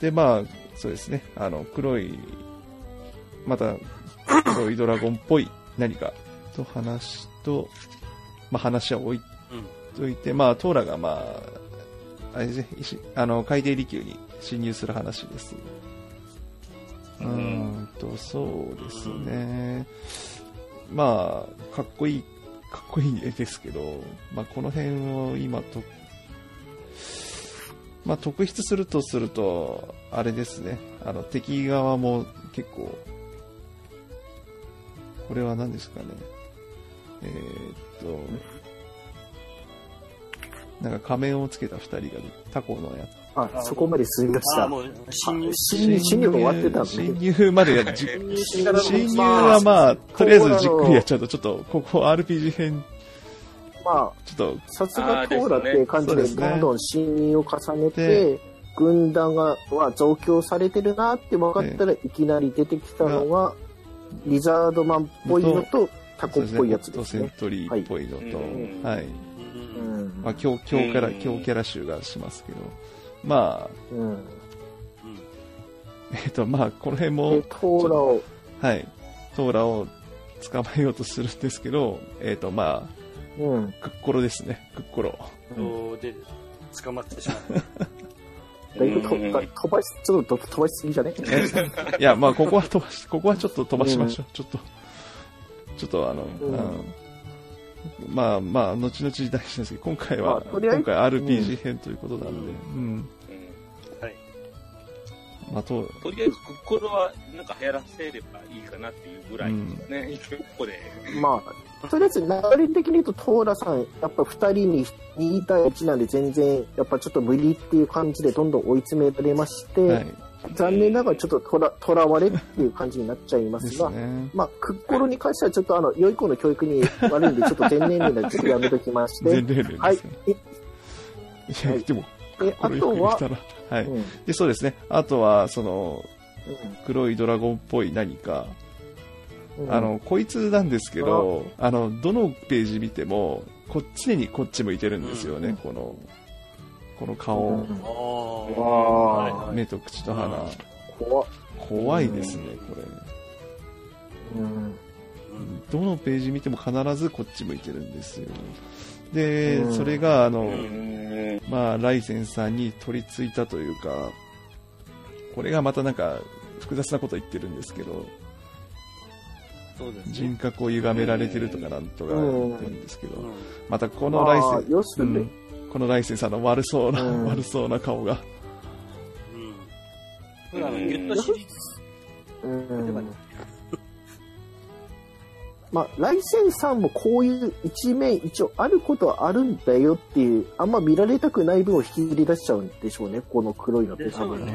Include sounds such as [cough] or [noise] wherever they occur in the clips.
で、まあ、そうですね、あの、黒い、また、黒いドラゴンっぽい何かと話と、まあ話は置いといて、まあ、トーラがまあ、あれですね、石あの、海底離宮に侵入する話です。うーんと、そうですね。まあ、かっこいい、かっこいい絵ですけど、まあ、この辺を今と、まあ、特筆するとすると、あれですね、あの、敵側も結構、これは何ですかね。えーっと、なんか仮面をつけた二人がタコのやつ。あ、そこまで進みました。あもう侵入侵入、終わってたんで。侵入までやじ侵入侵入侵入はまあ、とりあえずじっくりやっちゃうと、ちょっと、ここ RPG 編、まちょっと、あ、さすがトーラっていう感じで、どんどん侵入を重ねてで、軍団が、は増強されてるなって分かったら、いきなり出てきたのが、リザードマンっぽいのと、タコっぽいやつですセンね。トリーっぽいのと、うんはい。まあ、強、強キャラ、うん。強キャラ集がしますけど、まあ、うん。えっと、まあ、この辺でも、、トーラを、はい、トーラを捕まえようとするんですけど、えっと、まうん。あ、クッコロですね、クッコロ。そうで、捕まってしまった。だいぶと飛ばし、ちょっと飛ばしすぎじゃね？[laughs] いや、まあ、ここは飛ばし、ここはちょっと飛ばしましょう。ちょっと、ちょっとあの、うんあのまあまあ、後々大事ですけど、今回は、まあ今回 RPG 編ということなんで、うん。はい。まあ、と、とりあえず、クッコロはなんか流行らせればいいかなっていうぐらいですね。一応ここで。まあ、とりあえず流れ的に言うと、トーラさん、やっぱ二人に2対1なんで全然、やっぱちょっと無理っていう感じでどんどん追い詰められまして、はい。残念ながらちょっととらとらわれっていう感じになっちゃいまですすが、ね。まあ、クッコロに関してはちょっとあの、良い子の教育に悪いんで、ちょっと前年齢でちょっとやめときまして、[laughs] 全例ですはい。いや、はいあとははい。うん。で、そうですね。あとは、その、うん。黒いドラゴンっぽい何か、うん。あの、こいつなんですけど、あの、どのページ見ても、こ常にこっち向いてるんですよね、うん。この、この顔、目と口と鼻、怖っ。怖いですね、これ。うん。どのページ見ても必ずこっち向いてるんですよ。で、うん。それが、あの、うん。まあ、ライゼンさんに取り付いたというか、これがまたなんか、複雑なこと言ってるんですけど、そうですね。人格を歪められてるとかなんとか言ってるんですけど、うん。またこのライまあセン、要するに。うん。このライセンさんの悪そうな、うん。悪そうな顔が、うん。ッとシリーズうんまあ、ライセンさんもこういう一面一応あることはあるんだよっていう、あんま見られたくない分を引き出しちゃうんでしょうね、この黒いのって多分ね。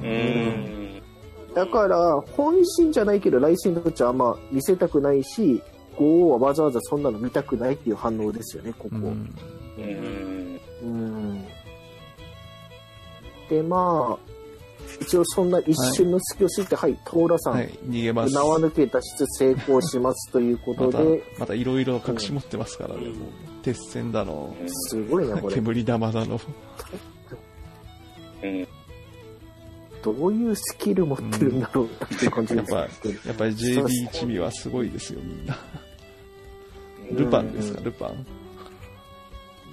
ね。うん。だから、本心じゃないけど、ライセンとしてはあんま見せたくないし、ゴーはわざわざそんなの見たくないっていう反応ですよね、ここ。うんうん。うんで、まあ、一応そんな一瞬の隙を知って、はい、トーラさん、はい、逃げます。縄抜け脱出成功しますということで、、またいろいろ隠し持ってますからね、うんもう鉄線だの、すごいな、これ。煙玉だの、うん。どういうスキル持ってるんだろうっていう感じですやっやっぱり JB 一味はすごいですよ、みんな。ルパンですか、うんルパン。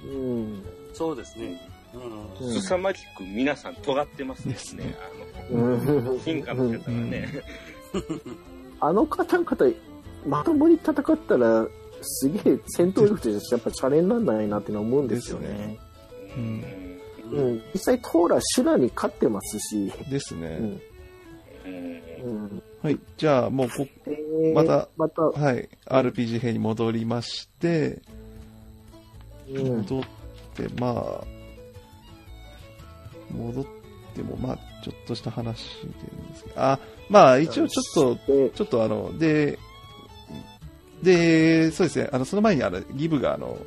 うん。そうですね。うん。うん凄まじく皆さん尖ってますですねね。あうんの、進化の方がね。あの方々、まともに戦ったら、すげえ戦闘力としてやっぱチャレンジなんないなってのは思うんですよね。うんうん。実際トーラ、シュラに勝ってますし、ですね。うん。はい、じゃあもうこ、でまたまた、はい、RPG 編に戻りまして、うん。戻って、まあ、戻っても、まあ、ちょっとした話でいいんですけど、あ、まあ、一応ちょっと、で、ちょっとあの、で、で、そうですね、あの、その前にあの、ギブがあの、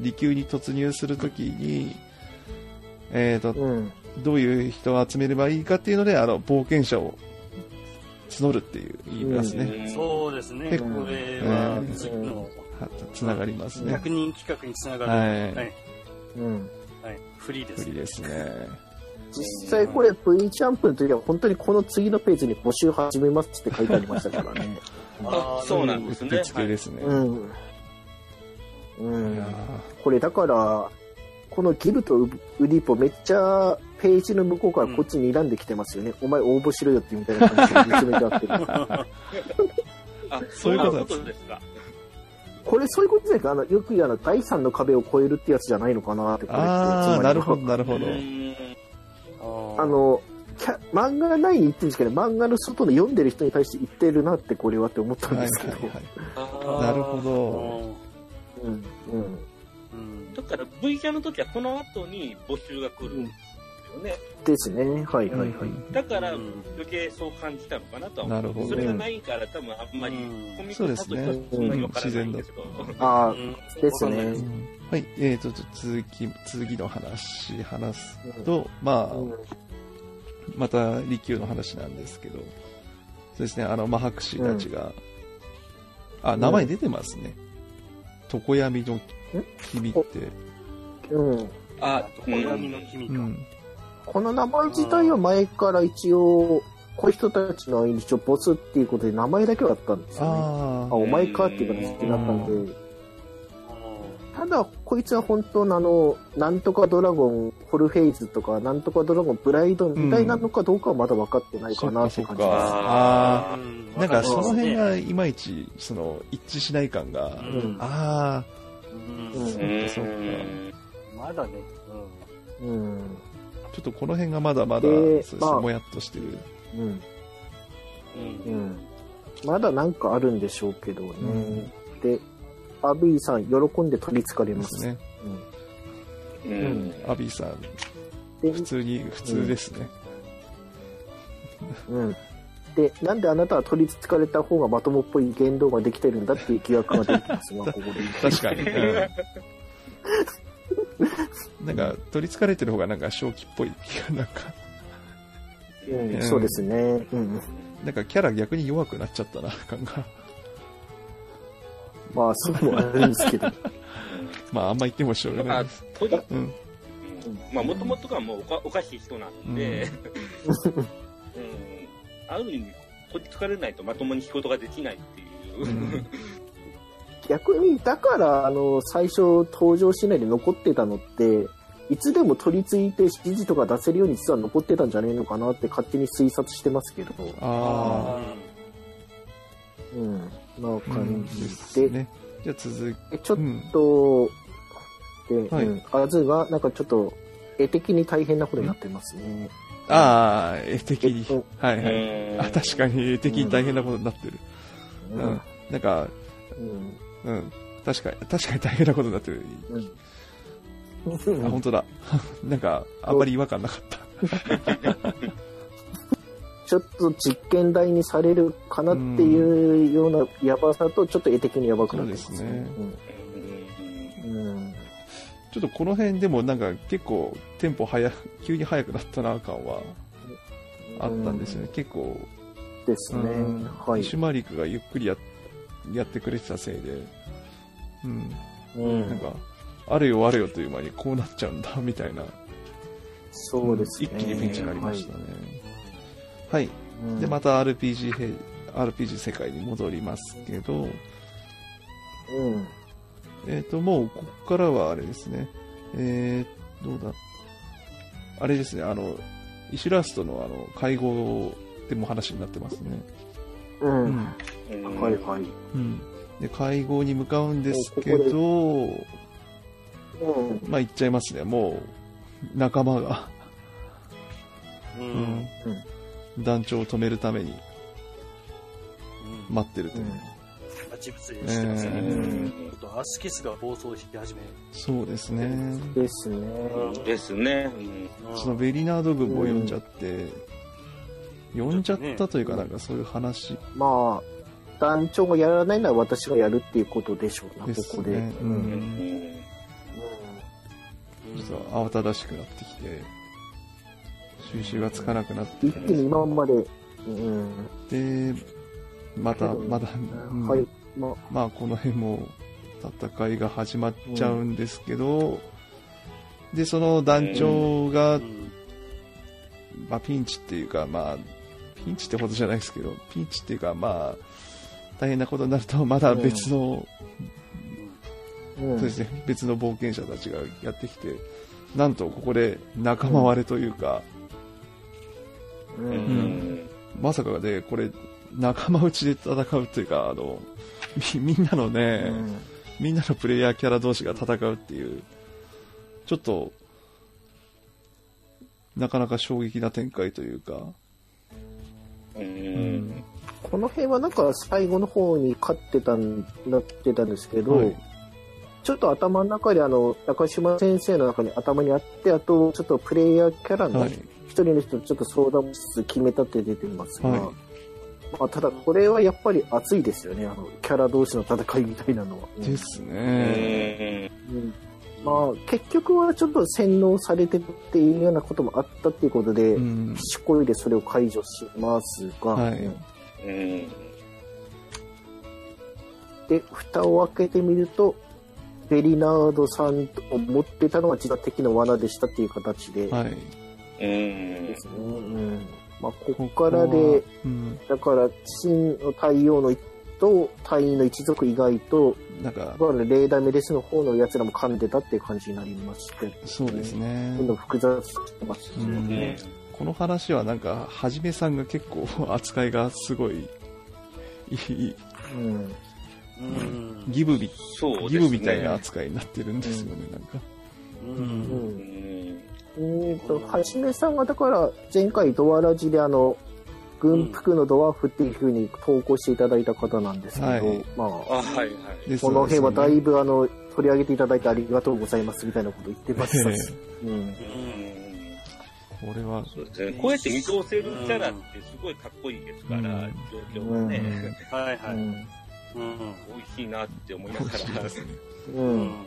離宮に突入するときに、えっ、と、うん。どういう人を集めればいいかっていうので、あの、冒険者を募るっていう言いますね。そうですね。結こ構れはうん次のはつながりますね。100人企画につながる、はいはい。うん。はい。フリーです。不利ですね。実際これ V ジャンプの時は本当にこの次のページに募集始めますって書いてありましたからね。[laughs] あそうなんですねうってつけですね。うん。ういんや。これだから、このギブとウリポめっちゃページの向こうからこっちに睨んできてますよね。お前応募しろよってみたいな感じで見つめてあってる。[laughs] あ、そそうういうことですか。これそういうことですかあの、よく言うあの、第三の壁を越えるってやつじゃないのかなって、これってああ、なるほど、つまなるほど。あの、キャ漫画内に言ってるんですけど、漫画の外で読んでる人に対して言ってるなってこれはって思ったんはいですけど。はいはい。あー。なるほど。うん、うん。うん。だから V キャンの時はこの後に募集が来る。ん。ですよね。ですね。はいはいはい。だからうん余計そう感じたのかなとは思う。なるほどそれがないから多分あんまりうんコミッそうクですねだとそんなにわからないんですけど。ああ、うんですね。うんはい、えーと、続き、続きの話、話すと、まあ、うんまた利休の話なんですけど、そうですね、あの、マハクシたちが、あ、名前出てますね。常闇の君って、うん。あ、小闇の君か。うん。この名前自体は前から一応、こういう人たちの一応ボスっていうことで名前だけはあったんですよね。あ、あお前かっていう形になったんで、ただ、こいつは本当のあの、なんとかドラゴン、ホルフェイズとか、なんとかドラゴン、ブライドみたいなのかどうかはまだ分かってないかなって感じです。あうんあ、なんかその辺わがいまいち、その、一致しない感が、うんあうんうんあ、そうかそうか。まだね。うん。ちょっとこの辺がまだまだ、でそうですねまあもやっとしてる。うん。うんうん。まだなんかあるんでしょうけどね。んで、アビーさん、喜んで取り憑かれます。ね。ううんん。アビーさん、で普通に、普通ですね。うん。で、なんであなたは取り憑かれた方がまともっぽい言動ができてるんだっていう疑惑が出てきます [laughs] が、ここで。確かに。う [laughs] んなんか、取り憑かれてる方がなんか正気っぽい気が、なんか、うん、そうですね。うん。なんかキャラ逆に弱くなっちゃったな、感が。まあ、そうもあるんですけど。[laughs] まあ、あんま言ってもしょうがなあいです。。まあ、もともとがもうおかおかしい人なんで、うん。ある意味、取り憑かれないとまともに仕事ができないっていう。うん逆に、だから、あの、最初登場しないで残ってたのって、いつでも取り付いて指示とか出せるように実は残ってたんじゃねえのかなって勝手に推察してますけど。あうん。なあ、感でじで。すね。じゃあ続でちょっうんと、で、はいうん、アズが、なんかちょっと、絵的に大変なことになってますね。ああ、絵的に。えっと、はいはい。うんあ、確かに絵的に大変なことになってる。ううんん。なんか、うんうん。確かに、確かに大変なことになってる。あ、本当だ。[laughs] なんか、あんまり違和感なかった。[laughs] ちょっと実験台にされるかなっていうようなやばさと、ちょっと絵的にやばくなってますねうんうんちょっとこの辺でもなんか結構テンポ早く、急に速くなったな感はあったんですよね。結構、ですね。うんはい。シュマリクがゆっくりややってくれてたせいで、うん。うんなんか、あれよあれよという間にこうなっちゃうんだ、みたいな。そうですね。一気にピンチになりましたね。はい。はい。で、また RPG へ、RPG 世界に戻りますけど、うん。えっ、と、もう、ここからはあれですね。えー、どうだ。あれですね、あの、イシュラストのあの、会合でも話になってますね。う。うんん。うんはいはい。うん。で、会合に向かうんですけおこど、うん。まあ、言っちゃいますね。もう、仲間が、う。うんうん。ん、団長を止めるために待ってるという。てますね。えーちょっとアスキスが暴走し始め。そうですね。ですね。ですね。うんそのベリナード軍も呼んじゃって、呼んじゃったというか、なんかそういう話まあ、団長がやらないなら私がやるっていうことでしょうな、ですここで。ね。う。うんうんんちょっと慌ただしくなってきて、収集がつかなくなってき一気に今まで、うん。て、また、まだ、うんはい。まあ、まあこの辺も戦いが始まっちゃうんですけど、で、その団長がうんまあ、ピンチっていうか、まあ、ピンチってほどじゃないですけど、ピンチっていうか、まあ、大変なことになると、まだ別の、うんそうですね、別の冒険者たちがやってきて、なんとここで仲間割れというか、ううんん。まさかで、これ、仲間内で戦うというか、あの、みみんなのね、みんなのプレイヤーキャラ同士が戦うっていう、ちょっと、なかなか衝撃な展開というか、うん。この辺はなんか最後の方に勝ってたんなってたんですけど、はいちょっと頭の中であの中島先生の中に頭にあってあとちょっとプレイヤーキャラのはい一人の人とちょっと相談しつつ決めたって出てますが、はいまあ、ただこれはやっぱり熱いですよねあのキャラ同士の戦いみたいなのは。うんですうね。ん。うんまあ、結局はちょっと洗脳されてるっていうようなこともあったっていうことで、うん。しこいでそれを解除しますが、はいで、蓋を開けてみると、ベリナードさんと思ってたのは実は敵の罠でしたっていう形で、はい。うんで。すね。うん。まあ、ここからで、うん。だから、真の太陽の一と隊員の一族以外と、なんか、まあレーダーメデスの方の奴らも噛んでたっていう感じになりまして、そうですねどん。どん複雑してますようんね。この話はなんか、はじめさんが結構扱いがすごい、いいうん。うん。ギブみ、そうね。ギブみたいな扱いになってるんですよね、なんか。う。うん。うんん。えーと、はじめさんがだから前回ドアラジであの、軍服のドワーフっていう風に投稿していただいた方なんですけど、はいまあ、あ、はいはい。この辺はだいぶ、ぶあの、取り上げていただいてありがとうございますみたいなこと言ってましたし、[laughs] うん。うん。これは、そうですね。こうやって見通せるキャラってすごいかっこいいですから、うん状況がね、はいはい。うん。うん。美味しいなって思いながら。う。うんん。うん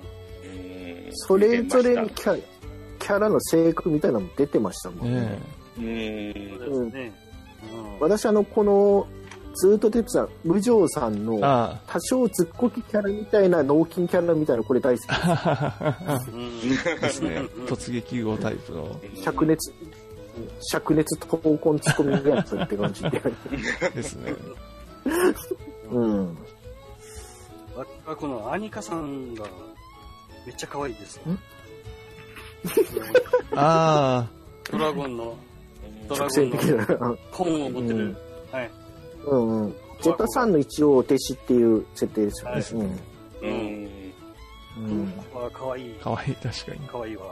それぞれにキャキャラの性格みたいなのも出てましたもんね。ねましたそうですね。私あの、この、ずっと出てた無常さんのあ多少ずっこきキャラみたいな、脳筋キャラみたいな、これ大好き。あ。うん。ですね。突撃号タイプの。灼熱、灼熱闘魂ツッコミのやつって感じで。ですね。うん。私はこのアニカさん。がめっちゃ可愛いです。あドラゴンのドラゴンの的な。本を持ってるうん。はい。うんうん。ジェッタさんの一応お弟子っていう設定ですよね。はい。うん。うん。うん。これは可愛いあ、。かわいい、確かに。可愛いわ。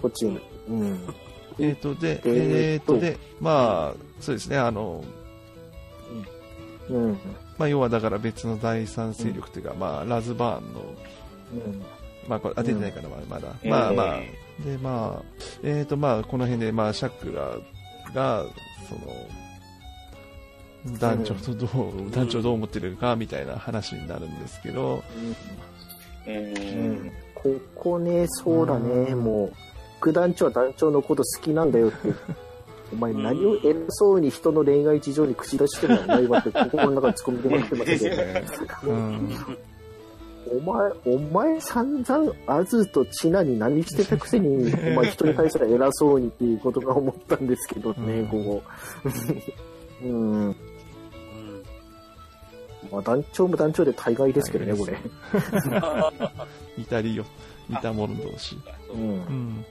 こっちに。うん。えっ、と、で、えーとえっ、と、で、まあ、そうですね、あの、うん。まあ、要はだから別の第三勢力というか、まあ、ラズバーンの、うん。まあ、これ、あ、出てないかな、まだ。うん。まあまあ、で、まあ、えっ、と、まあ、この辺で、まあ、シャクラが、その、団長とどう、団長どう思ってるか、みたいな話になるんですけど、う。うんん。ここね、そうだね、もう、副団長は団長のこと好きなんだよって。[laughs] お前何を偉そうに人の恋愛事情に口出してるのはないわって心の中で突っ込みでもらってますけど、ね、うん、お前、お前散々アズとチナに何してたくせに、お前人に対する偉そうにっていうことが思ったんですけどね、うんここ。うん。うん。まあ団長も団長で大概ですけどね、これ。似たりよ、似た者同士。そううん。うん。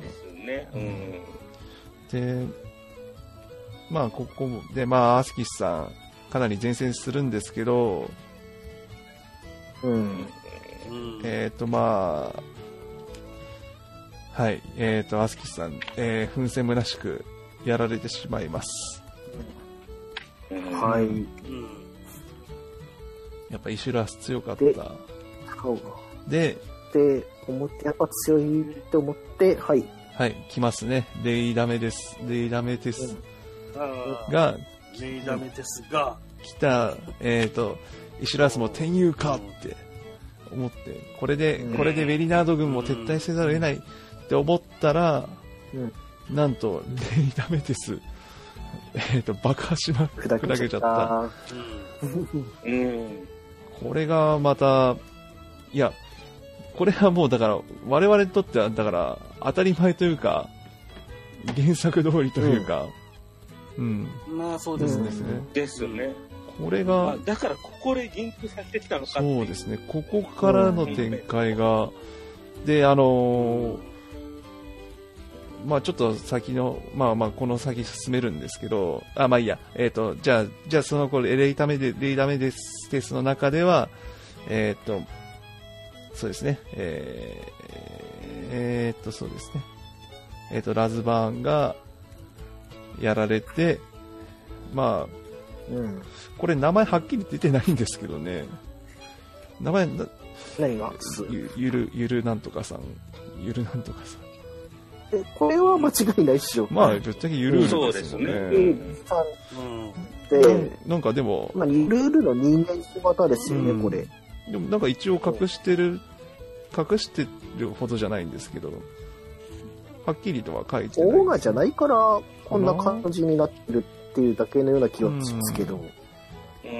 ですね。うん。で、まあ、ここも、で、まあ、アスキスさん、かなり前線するんですけど、うん。うん。えっ、と、まあ、はい、えっ、と、アスキスさん、えー、奮戦むなしくやられてしまいます。うんはい。うん。やっぱイシュラス強かっでた。で、って思って、やっぱ強いって思って、はい。はい、来ますね。レイダメです。レイダメです。ああ、が、メイダメですが、来た、えっ、と、イシュラスも転入かって思って、これで、うんこれでベリナード軍も撤退せざるを得ないって思ったら、うんなんと、レイダメです。えっ、と、爆破しま、砕砕けちゃった。うん。うん。これがまた、いや、これはもうだから、我々にとっては、だから、当たり前というか、原作通りというか、うん。まあそうですね。ですね。ですよね。これあが、だから、ここで言及させてきたのかそうですね。ここからの展開が、で、あのーまあちょっと先の、まあまあこの先進めるんですけど、あ、まあいいや、えっ、と、じゃあ、じゃあその頃、レイタメで、レイダメですテストの中では、えっ、と、そうですね、えー、えーっと、そうですね。えっ、と、ラズバーンがやられて、まあ、うん。これ名前はっきり出てないんですけどね。名前、な何がゆゆる、ゆるなんとかさん。ゆるなんとかさん。えこれは間違いないっしょ。まあ、ぶっちゃけゆるーるですよそうえね。ーさんうん。なんかでも、まあ、ルールの人間姿ですよね、うんこれ。でもなんか一応隠してる、隠してるほどじゃないんですけど、はっきりとは書いてない。オーガじゃないから、こんな感じになってるっていうだけのような気はしますけど。うん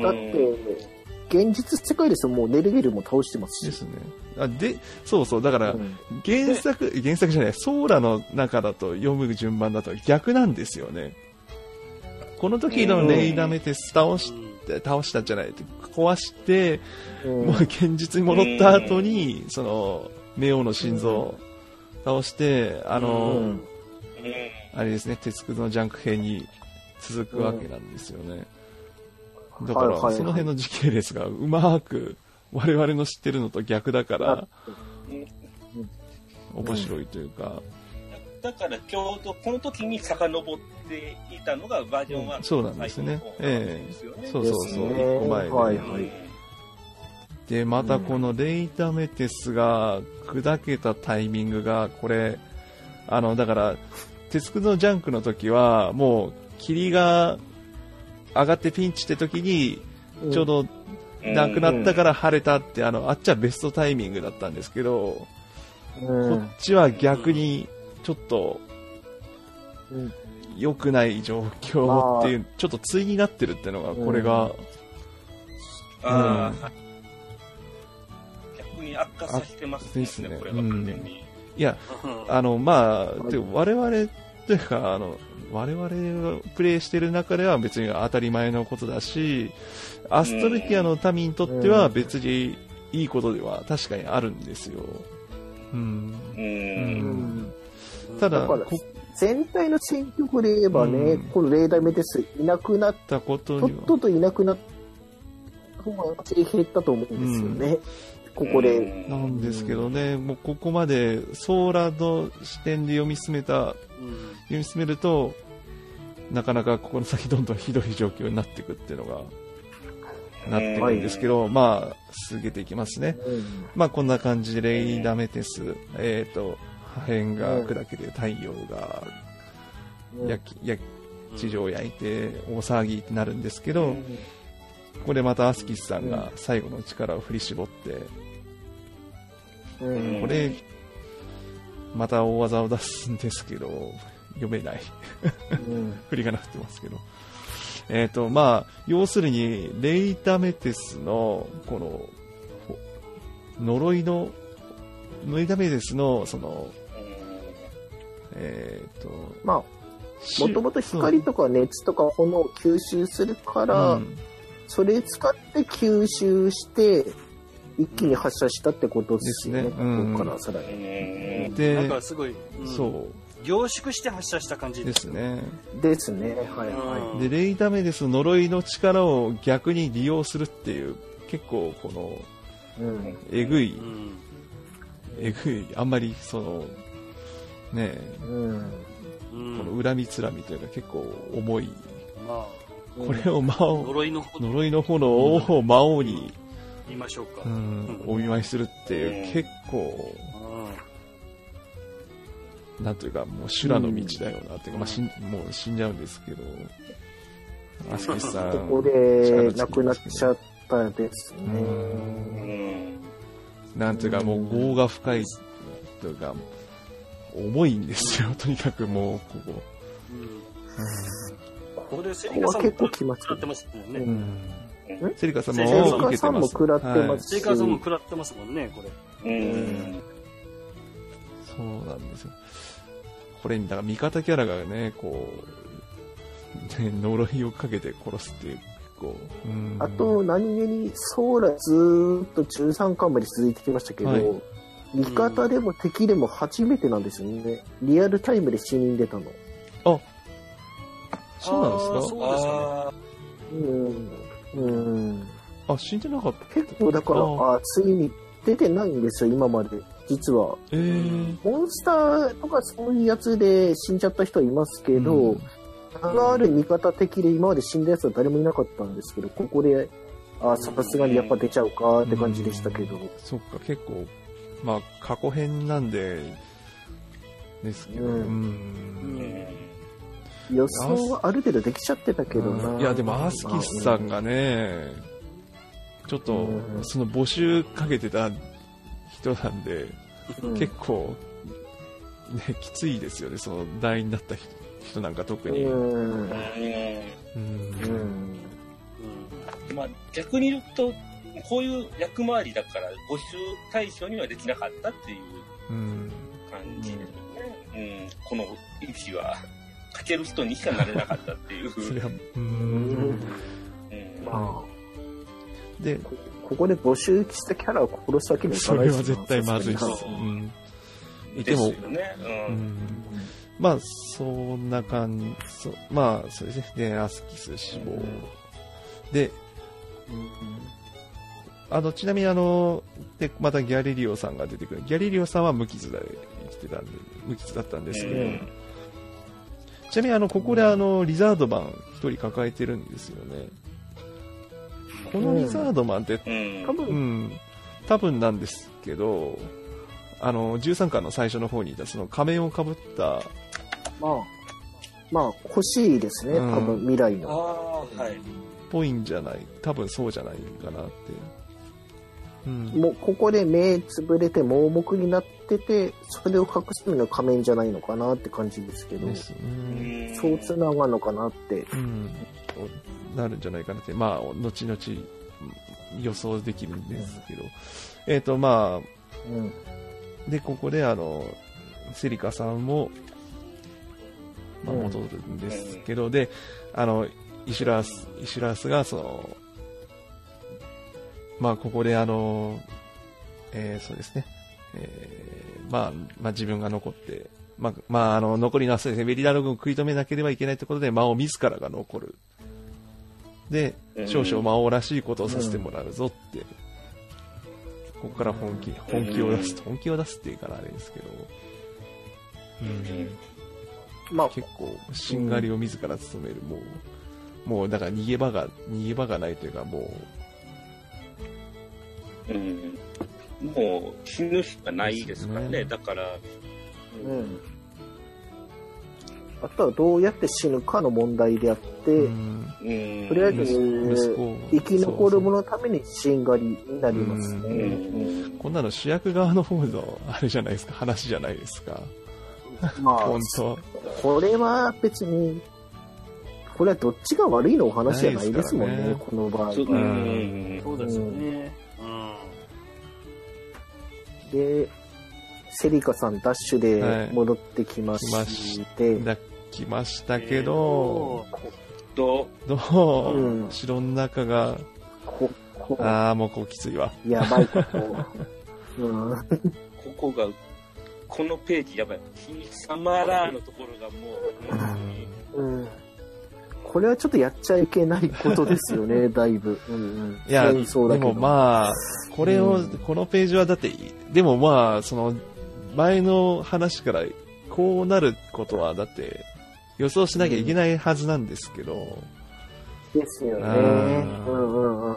だって、現実世界ですよ、もうネルゲルも倒してますし。ですね。あ、で、そうそう、だからう、ん原作、原作じゃない、ソーラの中だと読む順番だと逆なんですよね。この時のレイダメテス倒して、倒したじゃない、壊して、もう現実に戻った後に、その、ネオの心臓倒して、あの、あれですね、鉄空のジャンク兵に続くわけなん。ですよね。だから、その辺の時系列がうまく、我々の知ってるのと逆だから、面白いというか、だからちょうどこの時に遡っていたのがバージョン1そうなんですね。ええですよね。そうそうそう、ですね。一個前で。はいうんで、またこのレイダメテスが砕けたタイミングが、これ、あの、だから、鉄空のジャンクの時は、もう、霧が上がってピンチって時に、ちょうどなくなったから晴れたって、あの、あっちはベストタイミングだったんですけど、うん。こっちは逆に、ちょっと、うん。良くない状況っていう、ちょっと対になってるっていうのが、これが、ああ、逆に悪化させてますね、ですね。これは完全に。いや、あの、まあ、で我々というか、あの、我々がプレイしてる中では別に当たり前のことだし、アストルティアの民にとっては別にいいことでは確かにあるんですよ。うん。う。うんんただ、全体の戦局で言えばね、うん。このレーダーメテスいなくなっったこととっとといなくなった方が減ったと思うんですよね。ここで。なんですけどね、もうここまでソーラの視点で読み進めた、うん。読み進めると、なかなかここの先どんどんひどい状況になっていくっていうのが、なっていくんですけど、まあ、続けていきますね。うん。まあこんな感じでレイダメテス、えっ、と、破片が砕けて太陽が焼き、焼き地上を焼いて大騒ぎってなるんですけど、ここでまたアスキスさんが最後の力を振り絞って、うん。これ、また大技を出すんですけど、読めない。うん。[laughs] 振りがなってますけど。えっ、と、まあ、要するに、レイダメテスの、この、ほ呪いの、レイダメテスの、その、えっ、と、まあ、しもともと光とか熱とか炎を吸収するから、うんそれ使って吸収して、一気に発射したってことですよね。ですねうんここからさらに。なんでか、すごい、うんそ凝縮して発射した感じうですね。ですね。はいはうんで、レイダメデスの呪いの力を逆に利用するっていう、結構この、い。うん。えぐい、うんえぐい、あんまりその、ねえ、うん。うんこの恨みつらみというか結構重い。まこれを魔あ、王、呪いの呪いの炎を魔王に、言いましょうか。ううんん、お見舞いするっていう、うん結構、なんというか、もう修羅の道だよなっていうか、まあ、死んもう死んじゃうんですけど、アスキスさん、ここで亡くなっちゃったですうね。んなんというか、もう業が深いというか、重いんですよ、[laughs] とにかくもう、ここ。うんここでセリカさんも結構きます食らってますもんね。うん？セリカさんセリもカ受けてます。さんも食らってますはいセリカさんも食らってますもんね、これ。うん。そうなんですよ。これ、だから味方キャラがね、こう、ね、呪いをかけて殺すっていう。あと、何気に、ソーラずーっと13巻まで続いてきましたけど、はい味方でも敵でも初めてなんですよね。リアルタイムで死人出たの。そうなんですか？そうですよね。うん。うん。あ、死んでなかった。結構だから、ああついに出てないんですよ、今まで。実は。えー、モンスターとかそういうやつで死んじゃった人はいますけど、うん名がある味方的で今まで死んだやつは誰もいなかったんですけど、ここで、あさすがにやっぱ出ちゃうかって感じでしたけど。そっか、結構、まあ、過去編なんで、ですけど、うんうん予想はある程度できちゃってたけどな。いや、でも、アスキスさんがね、ちょっとう、んその募集かけてた人なんで、うん、結構、ね、きついですよね、その、団員になった人人なんか特に。ううんん。うんうん。まあ、逆に言うと、こういう役回りだから募集対象にはできなかったっていううん感じですよね。うん、この位置は、かける人にしかなれなかったっていう。それは、ううんん。うんまで、あ、ここで募集したキャラを殺すわけにはいかそれはないですよ絶対まずいです。うん。いてもですよ、ね。ううん。ん。まあ、そんな感じ、まあ、そうですね。で、アスキス死亡。で、あの、ちなみにあの、で、またギャリリオさんが出てくる。ギャリリオさんは無傷で生きてたんで、無傷だったんですけど、うんちなみにあの、ここであの、リザードマン一人抱えてるんですよね。このリザードマンって、うん。多う分、ん、多分なんですけど、あの、13巻の最初の方にいた、その仮面をかぶった、まあ、まあ、欲しいですね、うん多分未来あの。あ、はい。ぽいんじゃない？多分そうじゃないかなって。うん。もう、ここで目つぶれて盲目になってて、それを隠すための仮面じゃないのかなって感じですけど、ね。そうつながるのかなって。うん。なるんじゃないかなって、まあ、後々うん予想できるんですけど。えっ、と、まうん。あ、で、ここで、あの、セリカさんも、まあ、うん戻るんですけど、で、あの、イシュラース、イシュラースが、その、まあ、ここで、あの、えーそうですね、えーまあ、まあ、自分が残って、まあ、まあ、あの、残りのそうですね、ベリダロ軍を食い止めなければいけないということで、魔王自らが残る。で、少々魔王らしいことをさせてもらうぞって、ここから本気、本気を出す、本気を出すっていうからあれですけど、うん、まあ、結構、しんがりを自ら務める、もう、もう、だから逃げ場が、逃げ場がないというか、もうん。もう死ぬしかないですからね。ねだから、うん。あとはどうやって死ぬかの問題であって、う、うん、うん。とりあえ息ず生き残る者のためにしんがりになりますうね。うん。こんなの主役側の方の、あれじゃないですか、話じゃないですか。まあ [laughs] 本、当これは別に、これはどっちが悪いのお話じゃないですもんね、ねこの場合そうは。うん。そうですよね。うん。で、セリカさんダッシュはい。で戻ってきまして、だ来ましたけど、と、どう、うん。城の中が、ここ、ああ、もうこうきついわ。やばい。こと。[laughs] うん、ここが、このページ、やばい。サマラーのところがもう、本当にうんこれはちょっとやっちゃいけないことですよね、[laughs] だいぶ。うんうん、いや、戦争だけどでもまあ、これを、うんこのページはだっていい、でもまあ、その、前の話から、こうなることは、だって、予想しなきゃいけないはずなんですけど、ですよね。うんうんうん。うん。こ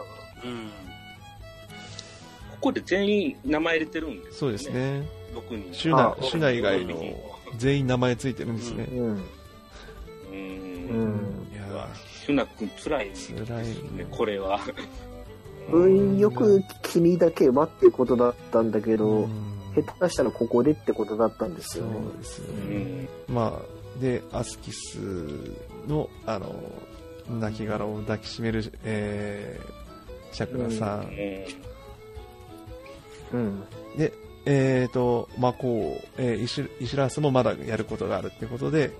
こで全員名前入れてるんですそうです。ね。6人。シュナあ、シュナ以外の全員名前ついてるんですね。うんうん。うんいやシュナ君辛いですー、辛いねね。、これは。運よく君だけはってことだったんだけど、うん下手したらここでってことだったんですそよね。うですようね。ん。まあ、で、アスキスの、あの、亡きを抱きしめる、えー、チャクラさん。うん。で、えっ、と、魔法、えーイシュイシュラースもまだやることがあるってことで、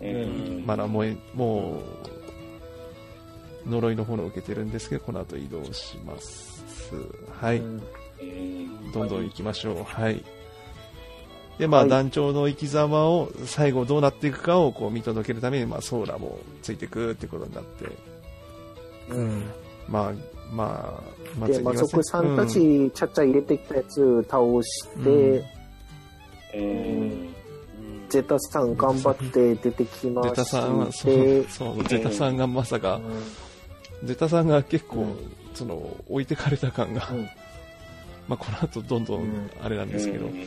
うんまだもう、もう、呪いの炎を受けてるんですけど、この後移動します。はい。どんどん行きましょう。はい。で、まあ、はい団長の生き様を、最後どうなっていくかをこう見届けるために、まあ、ソーラもついてくってことになって、うんまあ、まあ、まで、魔族さんたち、ちゃっちゃ入れてきたやつ倒して、うんゼタさん頑張って出てきまゼタさんは、そうそう、ゼタさんがまさか、うんゼタさんが結構、うん。その、置いてかれた感が、うん。[laughs] まあ、この後どんどうん。ん、あれなんですけど、うん。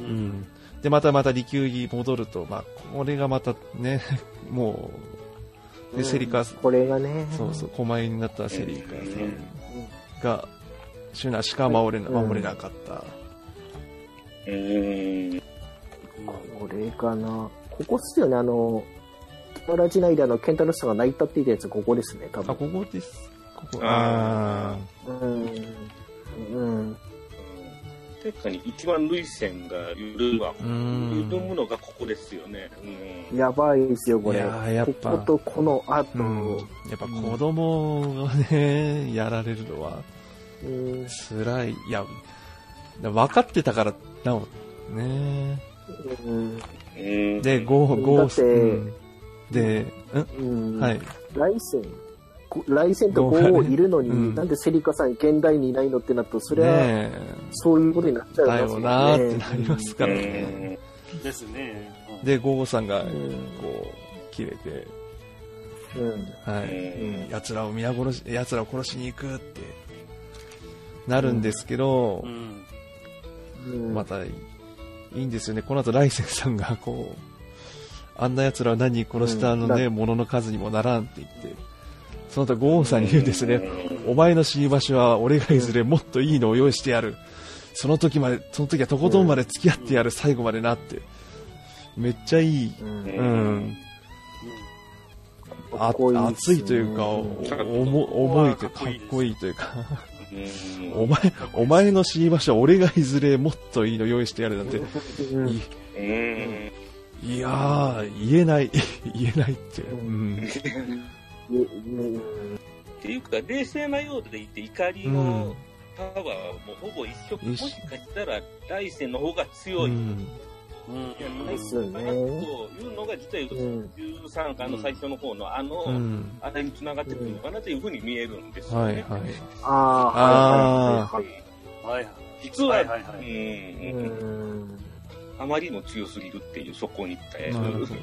うん。で、またまた利休に戻ると、まあ、これがまたね、[laughs] もう、で、セリカ、これがね、そうそう、狛犬になったセリカさうん。ん。が、シュナしか守れな、うん。守れなかった。うんこれかな。ここっすよね、あの、友達内であの、ケンタロスさんが泣いたって言ったやつ、ここですね、多あ、分。ここです。ここ、ああうん。うん。確かに一番涙腺が緩むむのがここですよね。うんやばいですよ、これ。いやーやっぱこことこの後、うん、やっぱ子供がね、やられるのはうん辛い。いや、分かってたから、なお、ね。で、ゴー、ゴース、だってうんで、うんんはい。来世こ来世とゴーがね5いるのに、うんなんでセリカさん現代にいないのってなると、それは、ねそういうことになっちゃえ、だよいよね。なーってなりますからね。ですね。うんで、ゴーゴさんが、こんう、切れて、うん。はうい。ん奴らを皆殺し、奴らを殺しに行くって、なるんですけどう、ん。うん。また、いいんですよね。この後、ライセンさんが、こう、あんな奴らは何人殺したのね、う物の数にもならんって言って、その後、ゴーンさんに言うんですね。お前の死に場所は、俺がいずれもっといいのを用意してやる。その時まで、その時はとことんまで付き合ってやる、最後までなって。めっちゃいい。うんうん。あ熱いというか、重いというか、かっこいいというか。お前、お前の死に場所は俺がいずれもっといいの用意してやるなんて、うんいやー、言えない、[laughs] 言えないって。うん。うんっていうか、冷静なようでいて、怒りのパワーはもうほぼ一緒。もしかしたら、来世の方が強い。うん。うん。ですよねというのが、実はうん13巻の最初の方のあの、うん。あれに繋がってくるのかなというふうに見えるんですよはい、ね。はい。ああ、あはいはいはいはい。実は、はいはいはいうん。あまりにも強すぎるっていう、そこに行ったなるほど。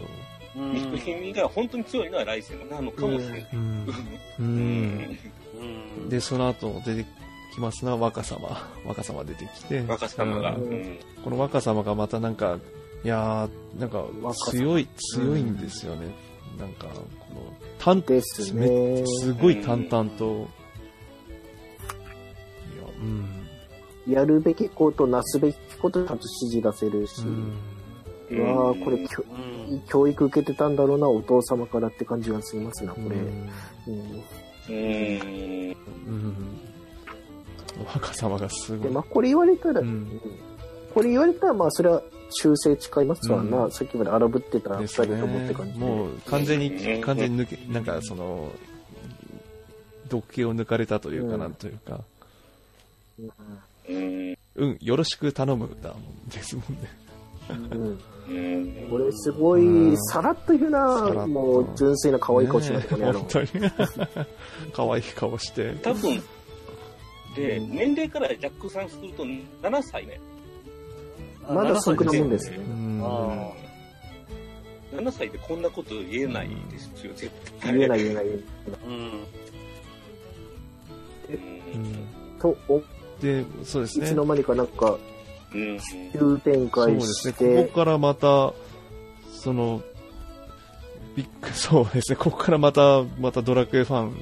うん憎しみが本当に強いのは来世のなのかもしれない。うん。う。うんうんで、その後出てきますな、若様。若様出てきて。若様が。うんうんこの若様がまたなんか、いやー、なんか強い、強いんですよね。なんか、この、淡ですめね。すごい淡々と、いや、うん。やるべきこと、なすべきことちゃんと指示出せるし。うん。うわーこれうん教育受けてたんだろうな、お父様からって感じがしますな、これ。うんうんうんうん。若様がすごで、い。まあ、これ言われたら、ううんんこれ言われたら、まあ、それは修正誓いますわな。うんさっきまで荒ぶってた二です人ともってね感じで。もう完全うに、ん完全に抜け、なんかその、毒気を抜かれたというかうんなんというか、うんうん、よろしく頼むだもんですもんね。うんうんこれすごい、うんさらっと言うなもう純粋な可愛い顔してますね、あのね本当に。[laughs] 可愛い顔して。多分、で、年齢からジャックさんすると7歳ね。まだそんなもんですねう。ん。あ7歳でこんなこと言えないですよ、絶対。言えない言えない言えない。ーうん。と、おで、そうですね。いつの間にかなんか、うん急展そう開ですね。して、ここからまた、その、ビッグ、そうですね。ここからまた、またドラクエファン、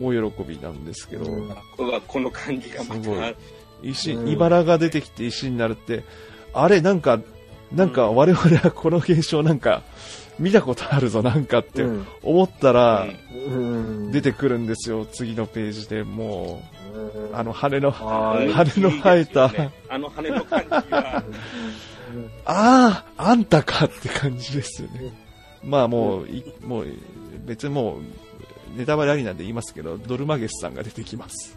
大喜びなんですけど、うん。この感じがますごい。た、石、うん茨が出てきて石になるって、あれ、なんか、なんか我々はこの現象なんか、見たことあるぞ、なんかってうん。思ったら、うん。出てくるんですよ、次のページでもう。うん。あの羽の、はい羽の生えた。あの羽の感じは、[laughs] ああ、あんたかって感じですよね。まあもう、いもう、別にもう、ネタバレありなんで言いますけど、ドルマゲスさんが出てきます。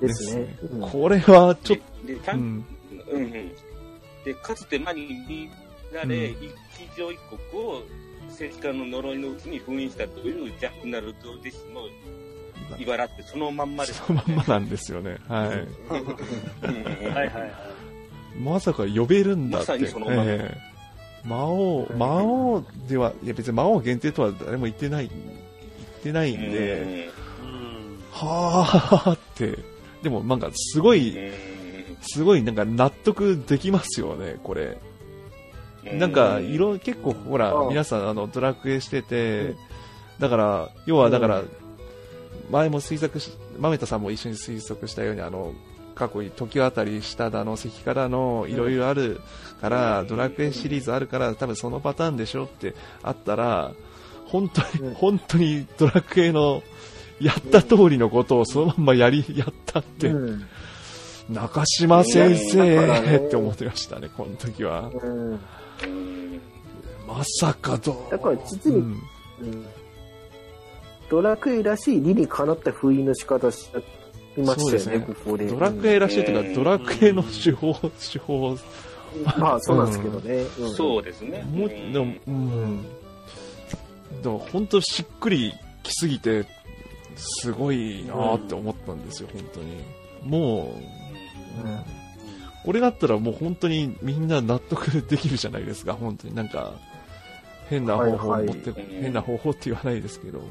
ですね。うんこれはちょっと、ゃうんん、うんうん。で、かつて魔に見られ、うん一条一国を政治家の呪いのうちに封印したというジャック・ナルド弟子の茨ってそのまんまです、そのまんまなんですよね。はい。うんはいはいはい。まさか呼べるんだって。まさにそのままええ魔王、魔王では、いや別に魔王限定とは誰も言ってない、言ってないんで、うん。はーって。でもなんかすごい、うんすごいなんか納得できますよね、これ。なんか、色、結構ほらう、ん皆さんあの、ドラクエしてて、だから、要はだから、前も推測し、豆田さんも一緒に推測したように、あの、過去に時渡りしただの、関からの、いろいろあるから、ドラクエシリーズあるから、多分そのパターンでしょってあったら、本当に、うん。本当にドラクエの、やった通りのことをそのまんまやり、やったって、うん。中島先生って思ってましたね、この時は。うん。うんまさかどう。だから実にうん。うん。ドラクエらしい理にかなった封印の仕方しいましたよね、ね。ここで。ドラクエらしいというか、ドラクエの手法、手法、うんまあ、そうなんですけどね。うんそうですね。もう、でも、うん。でも、本当しっくりきすぎて、すごいなーって思ったんですよ、本当に。もう、うん俺だったらもう本当にみんな納得できるじゃないですか、本当になんか、変な方法をはいはい持って、変な方法って言わないですけど。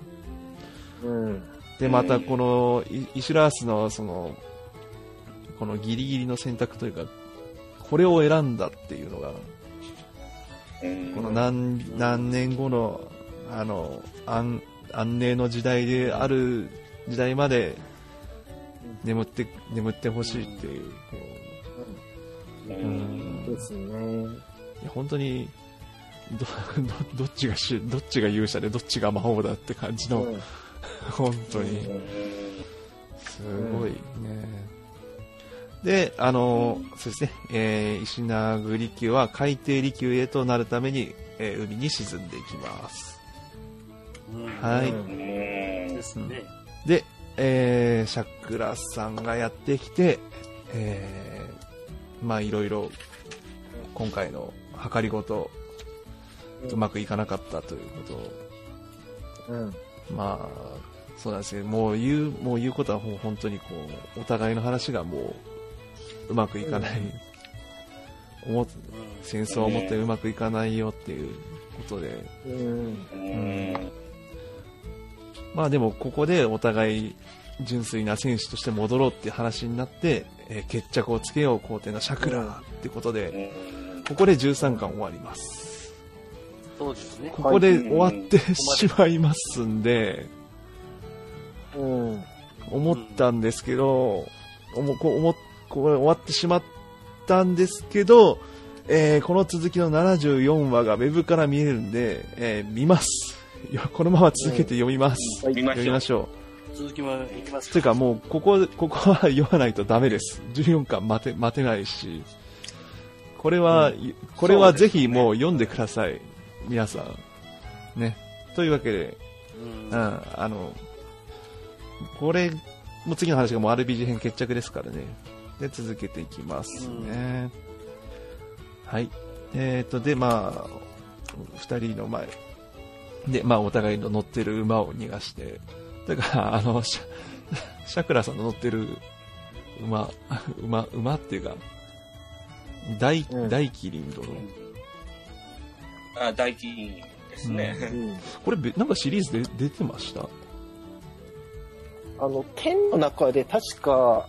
うん。で、またこの、イイシュラースの、その、このギリギリの選択というか、これを選んだっていうのが、うんこの何何年後の、あの、安、安寧の時代である時代まで、眠って、眠ってほしいっていう、こううんですね。いや本当に、ど、[laughs] ど、どっちがし、どっちが勇者でどっちが魔王だって感じの、うん本当に。すごいね。で、あの、そうですね、えー、石名利休は海底利休へとなるために、えー海に沈んでいきます。うんはい。ですね。で、えー、シャクラさんがやってきて、えー、まあいろいろ、今回の計りごと、うまくいかなかったということをうん。まあ、そうなんですけど、もう言う、もう言うことはもう本当にこう、お互いの話がもう、うまくいかない。思っ戦争を思ってうまくいかないよっていうことで、うん。うんまあでもここでお互い純粋な選手として戻ろうっていう話になって、えー決着をつけよう皇帝のシャクラってことで、ここで13巻終わります。そうですね。ここで終わってしまいますんで、うん。思ったんですけど、思こう思これ終わってしまったんですけど、えーこの続きの74話がウェブから見えるんで、えー見ます。よこのまま続けて読みます。う読みま。しょ続きもいきますう。というかもう、ここ、ここは読まないとダメです。14巻待て、待てないし。これは、これはぜひもう読んでください。皆さん。ね。というわけで、うんうん、あの、これ、もう次の話がもう RPG 編決着ですからね。で、続けていきますね。はい。えっ、と、で、まあ、二人の前。で、まあ、お互いの乗ってる馬を逃がして。だから、[laughs] あの、シャ、シャクラさんの乗ってる馬、[laughs] 馬、馬っていうか、大、うん大麒麟殿。あ、大金ですね。うんこれべ、なんかシリーズで出てました？あの、剣の中で確か、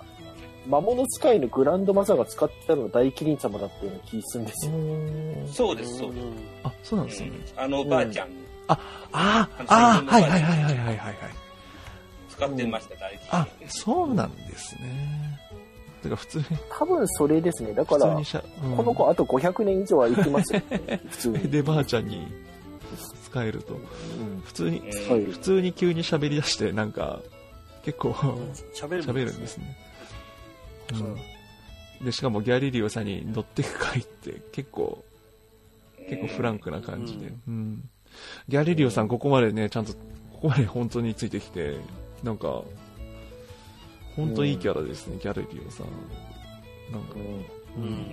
魔物使いのグランドマザーが使ってたのが大麒麟様だったような気するんですよ。そうです、そうです。あ、そうなんですね。あのおばあちゃんああ、ああ、はいはいはいはいはいはいはい。使ってました、大あ金。、そうなんですね。てか普通に、多分それですね。だから普通に、しゃ、うんこの子あと500年以上は生きますよ、ね。[laughs] 普通に。で、ばあちゃんに使えると。うん普通に、普通に急に喋り出して、なんか、結構喋る。喋るんですね。うん。で、しかもギャリリオさんに乗ってく回って結構、結構フランクな感じで。うん。ギャリリオさんここまでね、ちゃんと、ここまで本当についてきて、なんか、本当いいキャラですね、ギャリリオさん。なんか、う。うんん。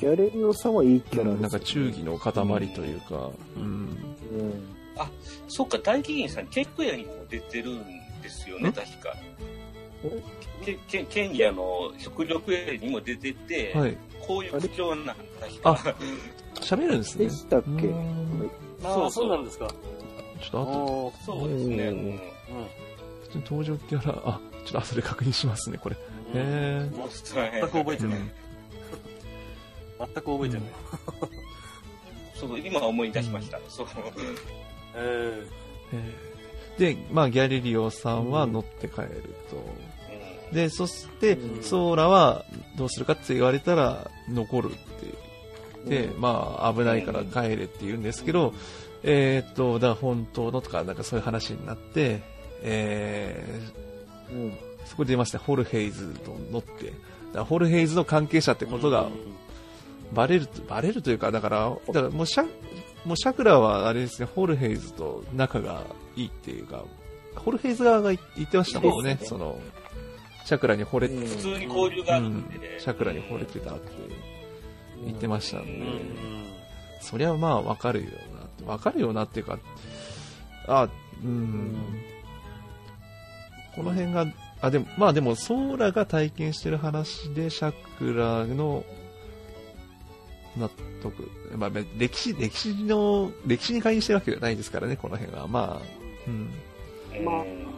ギャレリオさんはいいキャラです、なんか忠義の塊というか、うん。うん。そっか、大義員さん、ケンクヤにも出てるんですよね、ん確か。ケケケンヤの食力屋にも出てて、はい。こういう口調なんだ、確あか。喋るんですね。でしたっけ？うんああ、そうなんですか。ちょっと後あそうですね。うんうんうん。普通に登場キャラ、あ、ちょっと後で確認しますね、これ。へもう全く覚ええ。てない。うん全く覚えてない。そう、今思い出しました。そう。ええーで、まあ、ギャリリオさんは乗って帰ると。で、そしてう、ん。ソーラはどうするかって言われたら、残るって。言って、うん。まあ、危ないから帰れって言うんですけど、えーっと、だ本当のとか、なんかそういう話になって、えーうん。そこで出ました、ホルヘイズと乗って、だホルヘイズの関係者ってえことがバレると、バレるというか、だから、だからもうシャ、もうシャクラはあれですね、ホルヘイズと仲がいいっていうか、ホルヘイズ側が言ってましたもんね。その、シャクラに惚れて、うん普通に交流があるうんんでね。シャクラに惚れてたって言ってましたんで、うんうん。そりゃまあわかるよな、わかるよなっていうか、あ、うん、この辺が、あ、でも、まあでも、ソーラが体験してる話で、シャクラの納得。まあ、歴史、歴史の、歴史に介入してるわけじゃないですからね、この辺は。まあ、うん。ま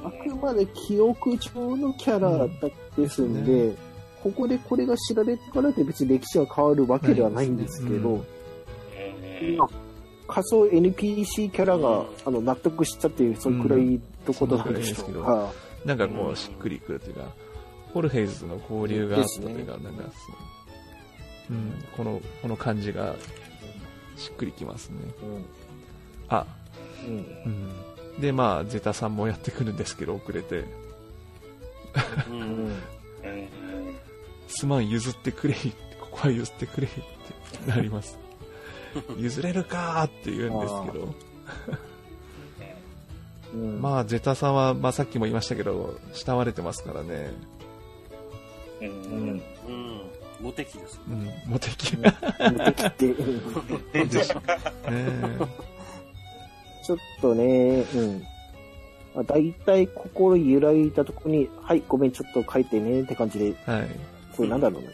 ああくまで記憶上のキャラですんで、うんここでこれが知られてからで別に歴史が変わるわけではないんですけど、うんまあ仮想 NPC キャラが、あの納得したっていう、そのくらいとことなんでしょうか。なんかこう、しっくりくるというか、ホルヘイズとの交流があったというか、なんかそう、うん、この、この感じが、しっくりきますね。あ、うん。うん。うん。で、まあ、ゼタさんもやってくるんですけど、遅れて、すまん、譲ってくれ、ここは譲ってくれってなります。譲れるかーって言うんですけど、うんまあ、ゼタさんは、まあ、さっきも言いましたけど、慕われてますからね、うんうんうん。無敵です。うん、モテキ。無敵って、[laughs] うんでしょ。ねちょっとね、うん。まあ、大体心揺らいだとこに、はい、ごめん、ちょっと書いてねって感じで、はい。これなんだろうね。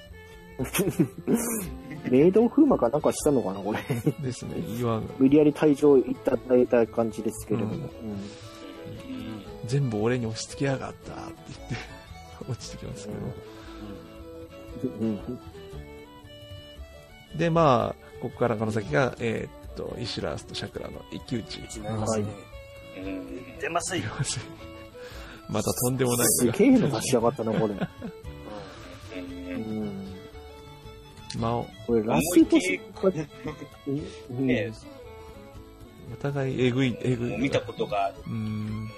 [laughs] メイド風魔かなんかしたのかな、これ。ですね、岩が。無理やり退場いただいた感じですけれども。うんうん全部俺に押し付けやがったって言って、[laughs] 落ちてきますけど。うんで、まあ、ここからこの先が、えーっと、イシュラースとシャクラの一騎打ち。一なりますね。うん出ますよ。[laughs] またとんでもない。すげえの出しやがったな、これ。ううんんまこれ、ラスねお互いえぐい、えぐい。見たことがある。うん。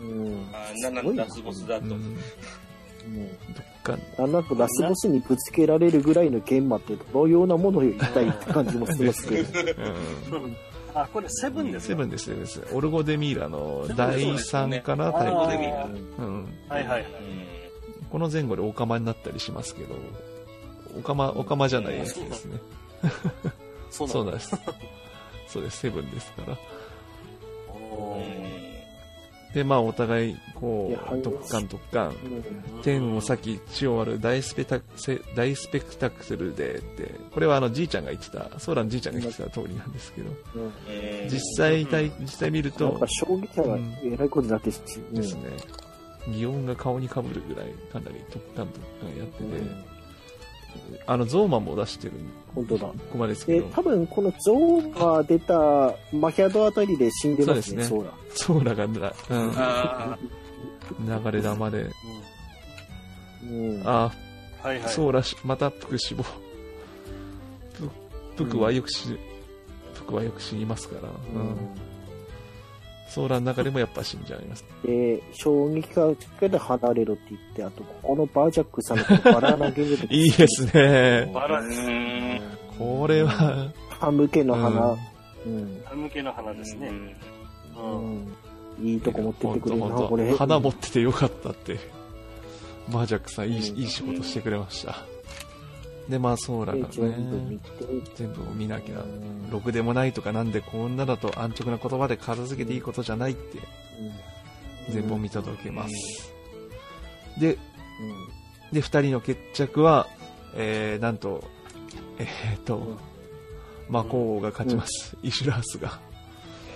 うんあ7のラスボスだと。うん。うんどっか、あなんとラスボスにぶつけられるぐらいの玄魔ってどのようなものを言いたいって感じもしますけど。[laughs] うん。あ、これセブンですかセブンですよ、です。オルゴデミーラの第3かな、タイプあうん。はいはい。うんこの前後でオカマになったりしますけど、オカマ、オカマじゃないやつですね。そうなん [laughs] んです。そうです、セブンですから。おーで、まあ、お互い、こう、ドッカンドッカン。うん。天を先地を割る大スペタセ大スペクタクルでって、これはあのじいちゃんが言ってた、ソーラのじいちゃんが言ってた通りなんですけど、実際体、実際見るとなんか、衝撃波がえらいことになってですね、擬音が顔にかぶるぐらい、かなりドッカンドッカンやってて、うんあの、ゾーマンも出してる、本当だ。ここまでですけで、ど、多分このゾーが出たマヒャドあたりで死んでますね、そそううだ。ソーラ。がな、あうん、流れ玉で、うん。あはいはい。ソーラし、またプク死亡。ププクはよく死、プクはよく死にますから、うんソーラーの中でもやっぱ死んじゃいます。で、衝撃がけで離れろって言って、あと、ここのバージャックさんのバラ投げるといいですね。バラです。うんこれは、歯向けの花、うんうん。歯向けの花ですね。ううん。ん。いいとこ持ってってくれるな、これ。花持っててよかったって。マージャックさん、いい、うんいい仕事してくれました。で、まあ、ソーラでが全部見ね、て、全部を見なきゃ。う。んろくでもないとかなんでこんなだと安直な言葉で片付けていいことじゃないって。全部を見届けます。で、で、二人の決着は、えー、なんと、えー、っと、魔法王が勝ちます。イシュラースが。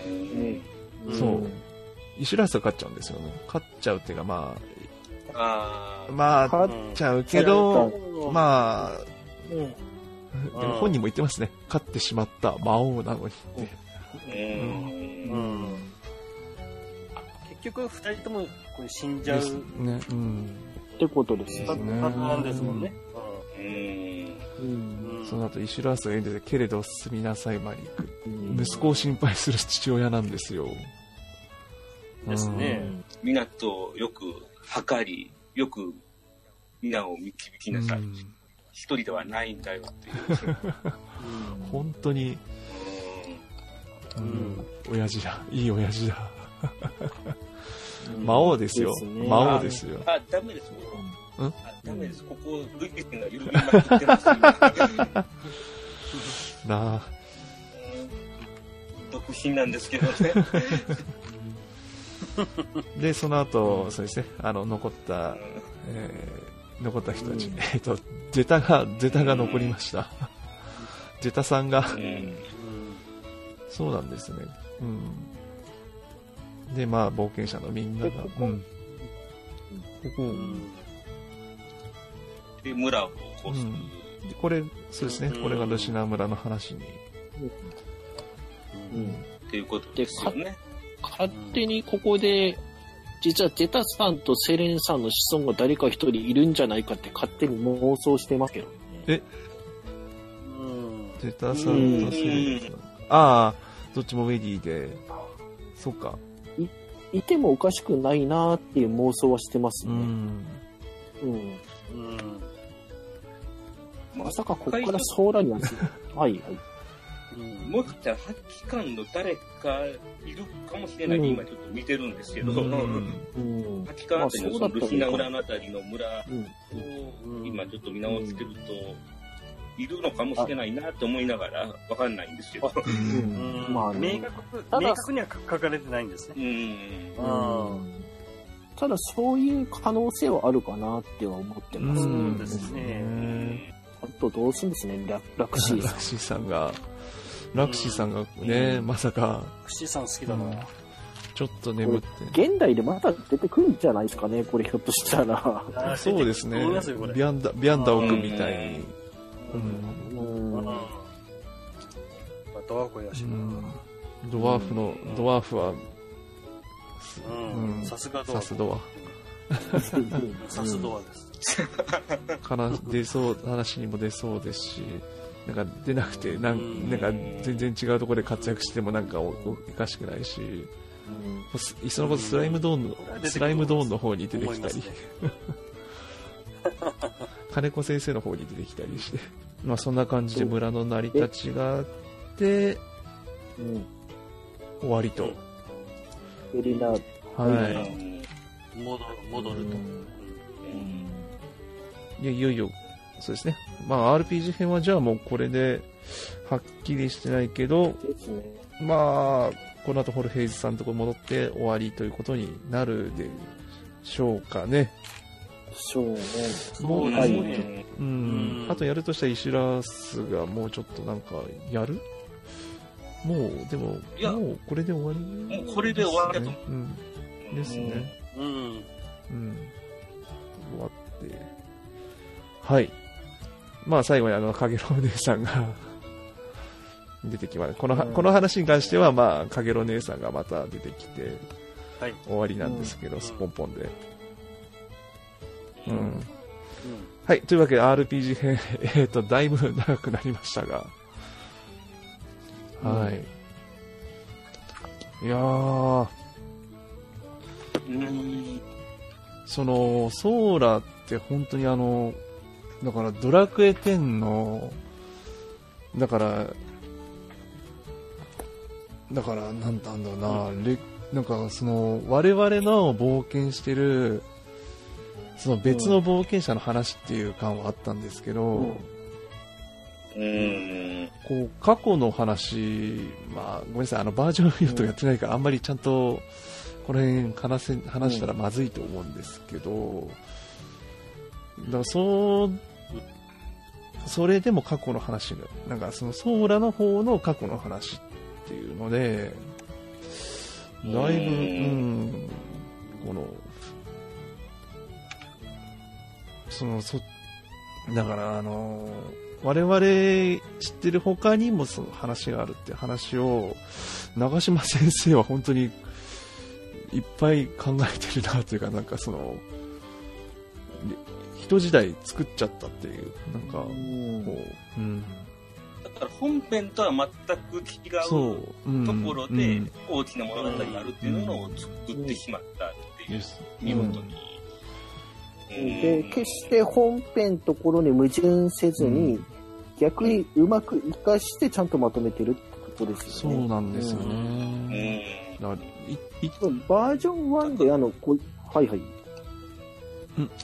うん。そう。イシュラースが勝っちゃうんですよね。勝っちゃうっていうか、まああ、まあ、勝勝っちゃうけど、まあ、うんでも本人も言ってますね。勝ってしまった魔王なのにって。ーうんうん。結局、二人ともこれ死んじゃうね。うん。ってことですパねターンですもんね。うんうんうん。その後、イシュラースが言うんで、けれど進みなさい、マリック。うん息子を心配する父親なんですよ。ですね。皆とよく測り、よく皆を導きなさい。うん一人ではないんだよっていう。[laughs] 本当に、ううんん、親父だ。いい親父だ。うん魔王ですよ。ですね魔王ですよ。あ、ダメです。うんあ、ダメです。ここ、ルイ君が緩みまくってます。今なあ。独身なんですけどね。[laughs] で、その後、そうですね、あの、残った、えー残った人たち、うん。えっと、ゼタが、ゼタが残りました。ゼタさんが、うん。そうなんですね。うん。で、まあ、冒険者のみんなが、でここ。うん。ここ、うん。で、村をこうする。でこれ、そうですね、うん。これがルシナ村の話に。うん。っていうことですよね。勝手にここで、実はゼタさんとセレンさんの子孫が誰か一人いるんじゃないかって勝手に妄想してますけどね。うん。ゼタさんとセレンさん。ああ、どっちもウェディで、そっか。いてもおかしくないなーっていう妄想はしてますね。うん。うん。うん。まさかここからソーラには、はいはい。うん。もしかしたら、発揮官の誰かいるかもしれない。って今ちょっと見てるんですけど、うん。うん。発揮官あたりのそのルシナ村のあたりの村うん。を今ちょっと見直してると、いるのかもしれないなって思いながら、わかんないんですけど。まあね明確明確には書かれてないんですね。うん。うん。ただそういう可能性はあるかなっては思ってます。そうですね。ねあとどうするんですね、ララクシーさラクシーさんが、ラクシーさんがね、まさか、串さん好きだな。ちょっと眠って。ん。現代でまた出てくるんじゃないですかね、これひょっとしたら。そうですねビアンダ、ビアンダオ君みたいに。うんドワコやしな。うんドワーフの、ドワーフは、うんうんさすがドワさすドワ。さすドワです。[laughs] から出そう、話にも出そうですし、なんか出なくて、なんうんなんか全然違うところで活躍してもなんかおおかしくないし、すいっそのことスライムドーンの、スライムドーンの方に出てきたり [laughs] 金子先生の方に出てきたりして、[laughs] まあそんな感じで村の成り立ちがあって、うん。終わりと。エリナ、はうん戻る、戻ると。い。いや、いよいよ、そうですね。まあ RPG 編はじゃあもうこれで、はっきりしてないけど、ですね。まあ、この後ホルヘイズさんのとこ戻って終わりということになるでしょうかね。そうね。もう、はいもうんうんあとやるとしたらイシュラスがもうちょっとなんかやる？もう、でも、いやもうこれで終わり、もうこれで終わりだと思うん。ですね。うん。うん。終わって。はい。まあ最後にあの、かげろう姉さんが [laughs] 出てきます。このは、うんこの話に関してはまあ、かげろう姉さんがまた出てきてはい。終わりなんですけど、うんスポンポンで。うん。うんはい。というわけで RPG 編、[laughs] えっ、と、だいぶ長くなりましたが。はい。いやー、うん。その、ソーラって本当にあの、だからドラクエ10の、だから、だから、なんだろうな、レなんかその、我々の冒険してる、その別の冒険者の話っていう感はあったんですけど、うん。こう、過去の話、まあ、ごめんなさい、あの、バージョン4とやってないから、あんまりちゃんと、この辺話せ、話したらまずいと思うんですけど、だから、そう、それでも過去の話が、なんか、その、ソーラの方の過去の話っていうので、だいぶ、ううんん、この、その、そ、だから、あの、我々知ってる他にもその話があるっていう話を、長嶋先生は本当にいっぱい考えてるなというか、なんかその、人時代作っちゃったっていう、なんか、こう、うん、だから本編とは全く違そうう、うん、ところうでん。大きな物語があるっていうのを作ってしまったっていう、見事に。うん。で、決して本編ところに矛盾せずに、う逆にうまく活かしてちゃんとまとめてるってことですそよね。うなんですようね。ん。だからいいバージョン1で、あの、こうはいはい。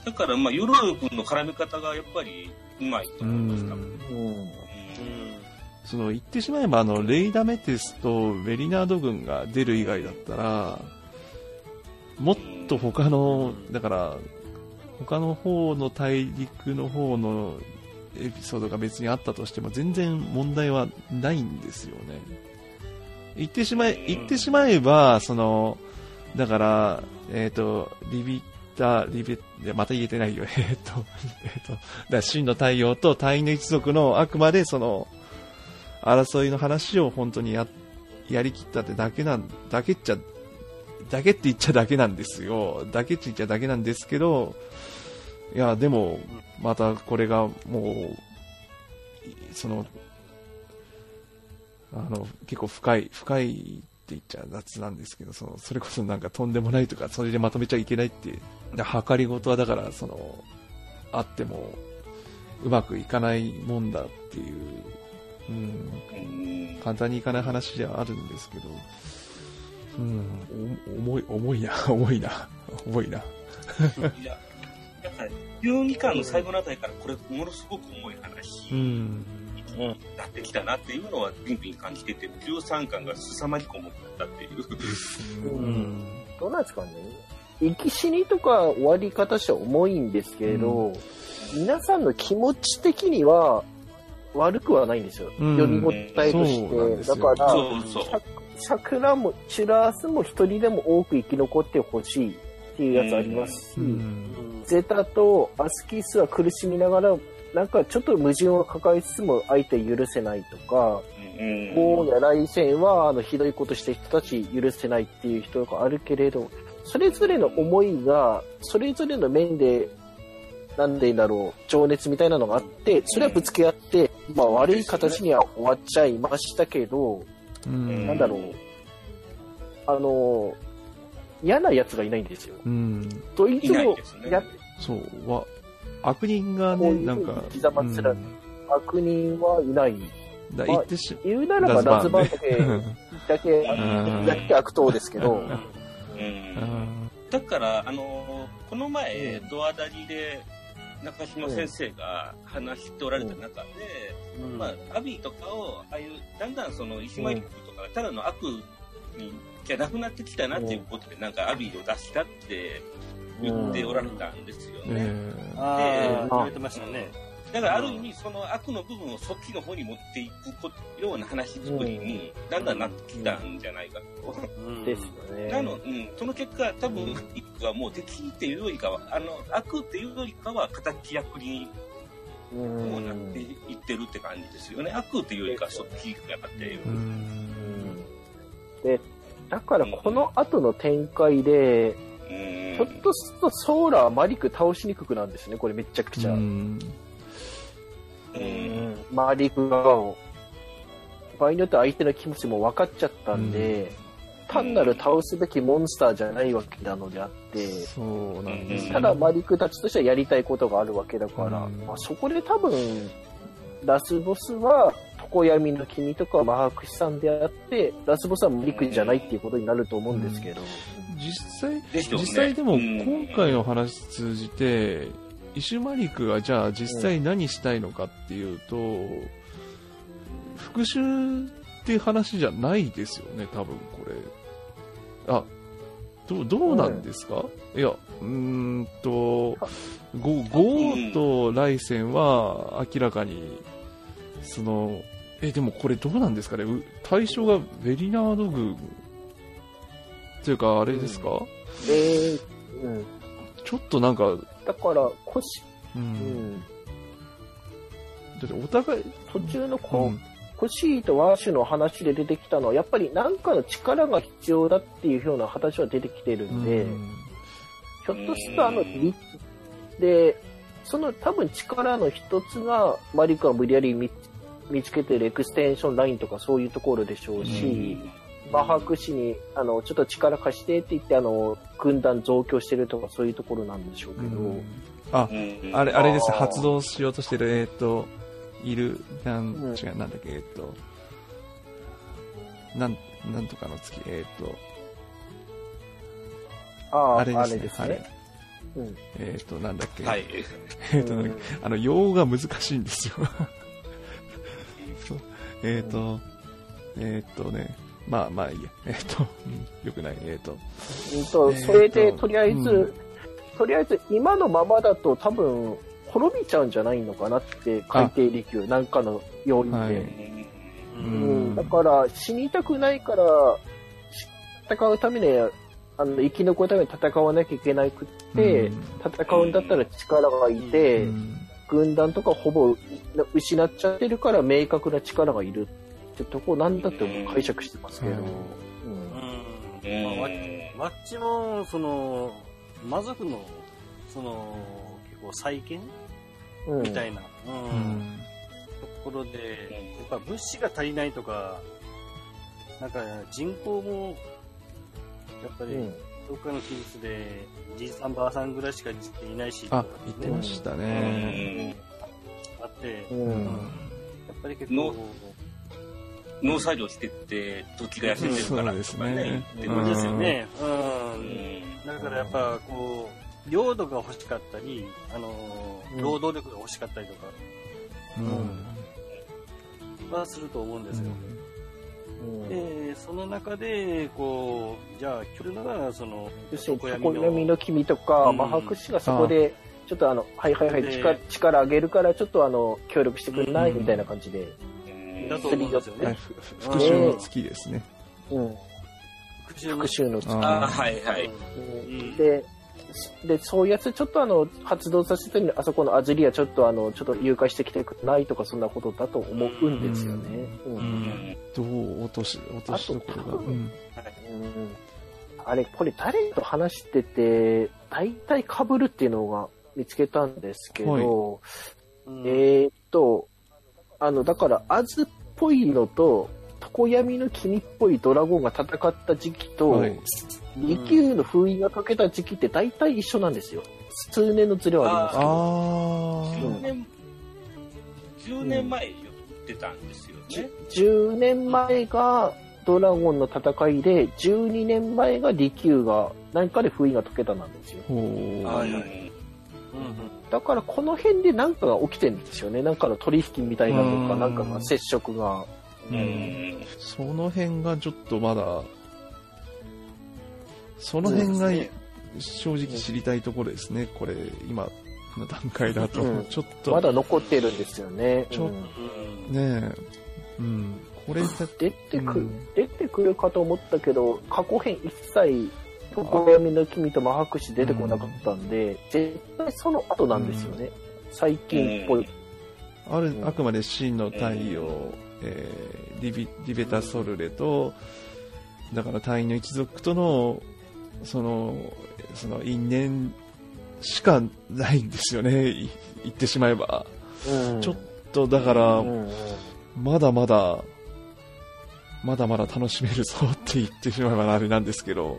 だから、まあ、ヨロヨ君の絡め方がやっぱりうまいとう思いました。んうん。その言ってしまえばあのレイダメテスとベリナード軍が出る以外だったらもっと他のだから他の方の大陸の方のエピソードが別にあったとしても全然問題はないんですよね言ってしまえ言ってしまえばそのだからえっ、とリビタリビいやまた言えてないよ。[laughs] えっ、とえっ、とだ真の太陽と太陽の一族のあくまでその争いの話を本当にややりきったってだけなんだけっちゃだけって言っちゃだけなんですよ。だけって言っちゃだけなんですけどいやでもまたこれがもうそのあの結構深い深いって言っちゃ雑なんですけどそのそれこそなんかとんでもないとかそれでまとめちゃいけないってだ計り事はだからそのあってもうまくいかないもんだっていう、うん、うん簡単にいかない話ではあるんですけど、うん、お重い、重いな、[laughs] 重いな、重いな。いや、だから、12巻の最後のあたりから、これ、ものすごく重い話。うにん、なってきたなっていうのは、ピンピン感じてて、13巻が凄まじく重かったっていう。うん、どうなんですかね。生き死にとか終わり方としては重いんですけれど、皆さんの気持ち的には悪くはないんですよ。うん読み応えとして。だから、そうそう。桜も、チュラースも一人でも多く生き残ってほしいっていうやつありますし、うん、ゼタとアスキスは苦しみながら、なんかちょっと矛盾を抱えつつも相手許せないとか、うん。ゴーやライセンはあのひどいことした人たち許せないっていう人があるけれど、それぞれの思いが、それぞれの面で、なんでだろう、情熱みたいなのがあって、それはぶつけ合って、まあ悪い形には終わっちゃいましたけど、うん、なんだろう、あの、嫌な奴がいないんですよ。うん、どいつもそう、わ、悪人がね、なんか、生き様すらうん。悪人はいない。だ言ってし、言うならばラズバンだけ、だけ、うんだけ悪党ですけど、うん。だから、あのーこの前、ドアダリで中島先生が話しておられた中で、まあ、アビーとかを、ああいう、だんだんその、イスマイルとかがただの悪に、じゃなくなってきたなっていうことで、なんかアビーを出したって言っておられたんですよね。えあであ、言われてましたね。だからある意味、その悪の部分をそっちの方に持っていくこような話作りに、だんだんなってきたんじゃないかと。うんですよね。なの、うん、その結果、多分、一個はもう敵っていうよりかは、あの、悪っていうよりかは、形役にうもうなっていってるって感じですよね。悪っていうよりかは、そっちがなっていで、だからこの後の展開で、うんひょっとするとソーラーマリク倒しにくくなんですね、これめちゃくちゃ。うん、うん。マリク側を。場合によっては相手の気持ちも分かっちゃったんで、単なる倒すべきモンスターじゃないわけなのであって、そうなんですよ。ただマリクたちとしてはやりたいことがあるわけだから、うん。まあ、そこで多分、ラスボスは、常闇の君とかマハクシさんであって、ラスボスはマリクじゃないっていうことになると思うんですけど、実際、ね。実際でもうん。今回の話通じて、イシュマリクがじゃあ実際何したいのかっていうと、復讐って話じゃないですよね、多分これ。あ、どう、どうなんですか、いや、うーんと、ゴゴーとライセンは明らかに、その、え、でもこれどうなんですかね？う対象がベリナード軍というか、あれですか、で、うん。ちょっとなんか、だから、腰、う。うんん。だってお互い、途中のうこう、ん。コシーとワーシュの話で出てきたのは、やっぱり何かの力が必要だっていうような話は出てきてるんで、うんひょっとするとあの、りで、その多分力の一つが、マリカが無理やり見見つけてるエクステンションラインとかそういうところでしょうし、マハク氏に、あの、ちょっと力貸してって言って、あの、軍団増強してるとかそういうところなんでしょうけど、うんあ、うんあれ、あれです、発動しようとしてる、えっ、と、いる、なん、うん違う、なんだっけ、えっ、と、なん、なんとかの月、えっ、と、ああ、あれですね、あれね。。うん。えっ、と、なんだっけ、はい。[laughs] えっ、と、なんだっけあの、用語が難しいんですよ。[laughs] えっ、と、えっ、とね、まあまあいいや。[laughs] えっ、と、うん。よくない。えっ、と、うんと、えーとそれで、とりあえず、うん。とりあえず、今のままだと多分、滅びちゃうんじゃないのかなって、海底力学、なんかの要因で。はい。うん。うん。だから、死にたくないから、し戦うために、あの、生き残るために戦わなきゃいけなくって、うん。戦うんだったら力がいて、うん。軍団とかほぼ失っちゃってるから明確な力がいる。ってとこなんだって解釈してますけど。うんうん。うん。まあ、わわっちも、その、魔族の、その、結構再建？うん。みたいな、うん。うん。ところで、やっぱ物資が足りないとか、なんか人口も、やっぱり、うん。どっかの記述で、じいさんばあさんぐらいしかいないし、あ、言ってましたね。あって、ううん。んやっぱり結の構、農作業してって、土地が痩せてるからそうですとかねね。ってことですよね。う。うんんだからやっぱ、こう、領土が欲しかったり、あの労働力が欲しかったりとかうんはすると思うんですよ。うんで、その中で、こう、じゃあ、来るのが、その、要するに、常常闇の君とか、うんマハク氏がそこで、ちょっとあの、はいはいはい、で力、力上げるから、ちょっとあの、協力してくれないうんみたいな感じで。だと思うんですよはいね。ふ復讐の月ですね。うん。復讐の月。あはいはい。うんで、で、そういうやつちょっとあの、発動させてるあそこのアズリアちょっとあの、ちょっと誘拐してきてくれないとかそんなことだと思うんですよね。うん。どう落とし、落としどころが。あとうんあれ、これ誰と話してて、大体被るっていうのが見つけたんですけど、うんえーっと、あの、だから、アズっぽいのと、常闇の君っぽいドラゴンが戦った時期と、はい利休の封印がかけた時期って大体一緒なんですよ。数年のズレはありますけど。あ10年、10年前言ってたんですよね。10年前がドラゴンの戦いで、12年前が利休が何かで封印が解けたなんですよ。はいはいうんだからこの辺で何かが起きてるんですよね。なんかの取引みたいなのか、うんなんかが接触が。ううんんその辺がちょっとまだ、その辺が正直知りたいところですね。これ、今の段階だとうん。ちょっと、まだ残ってるんですよね。ちょうんうんねえ、うん。これだ出てくる、うん出てくるかと思ったけど、過去編一切、常闇の君とマハクシ出てこなかったんで、絶対その後なんですよね。最近っぽい。ある、あくまで真の太陽、えーリビ、リベタソルレと、だから隊員の一族との、その、その因縁しかないんですよね、い言ってしまえば。うん。ちょっと、だから、うんうん。まだまだ、まだまだ楽しめるぞって言ってしまえばあれなんですけど、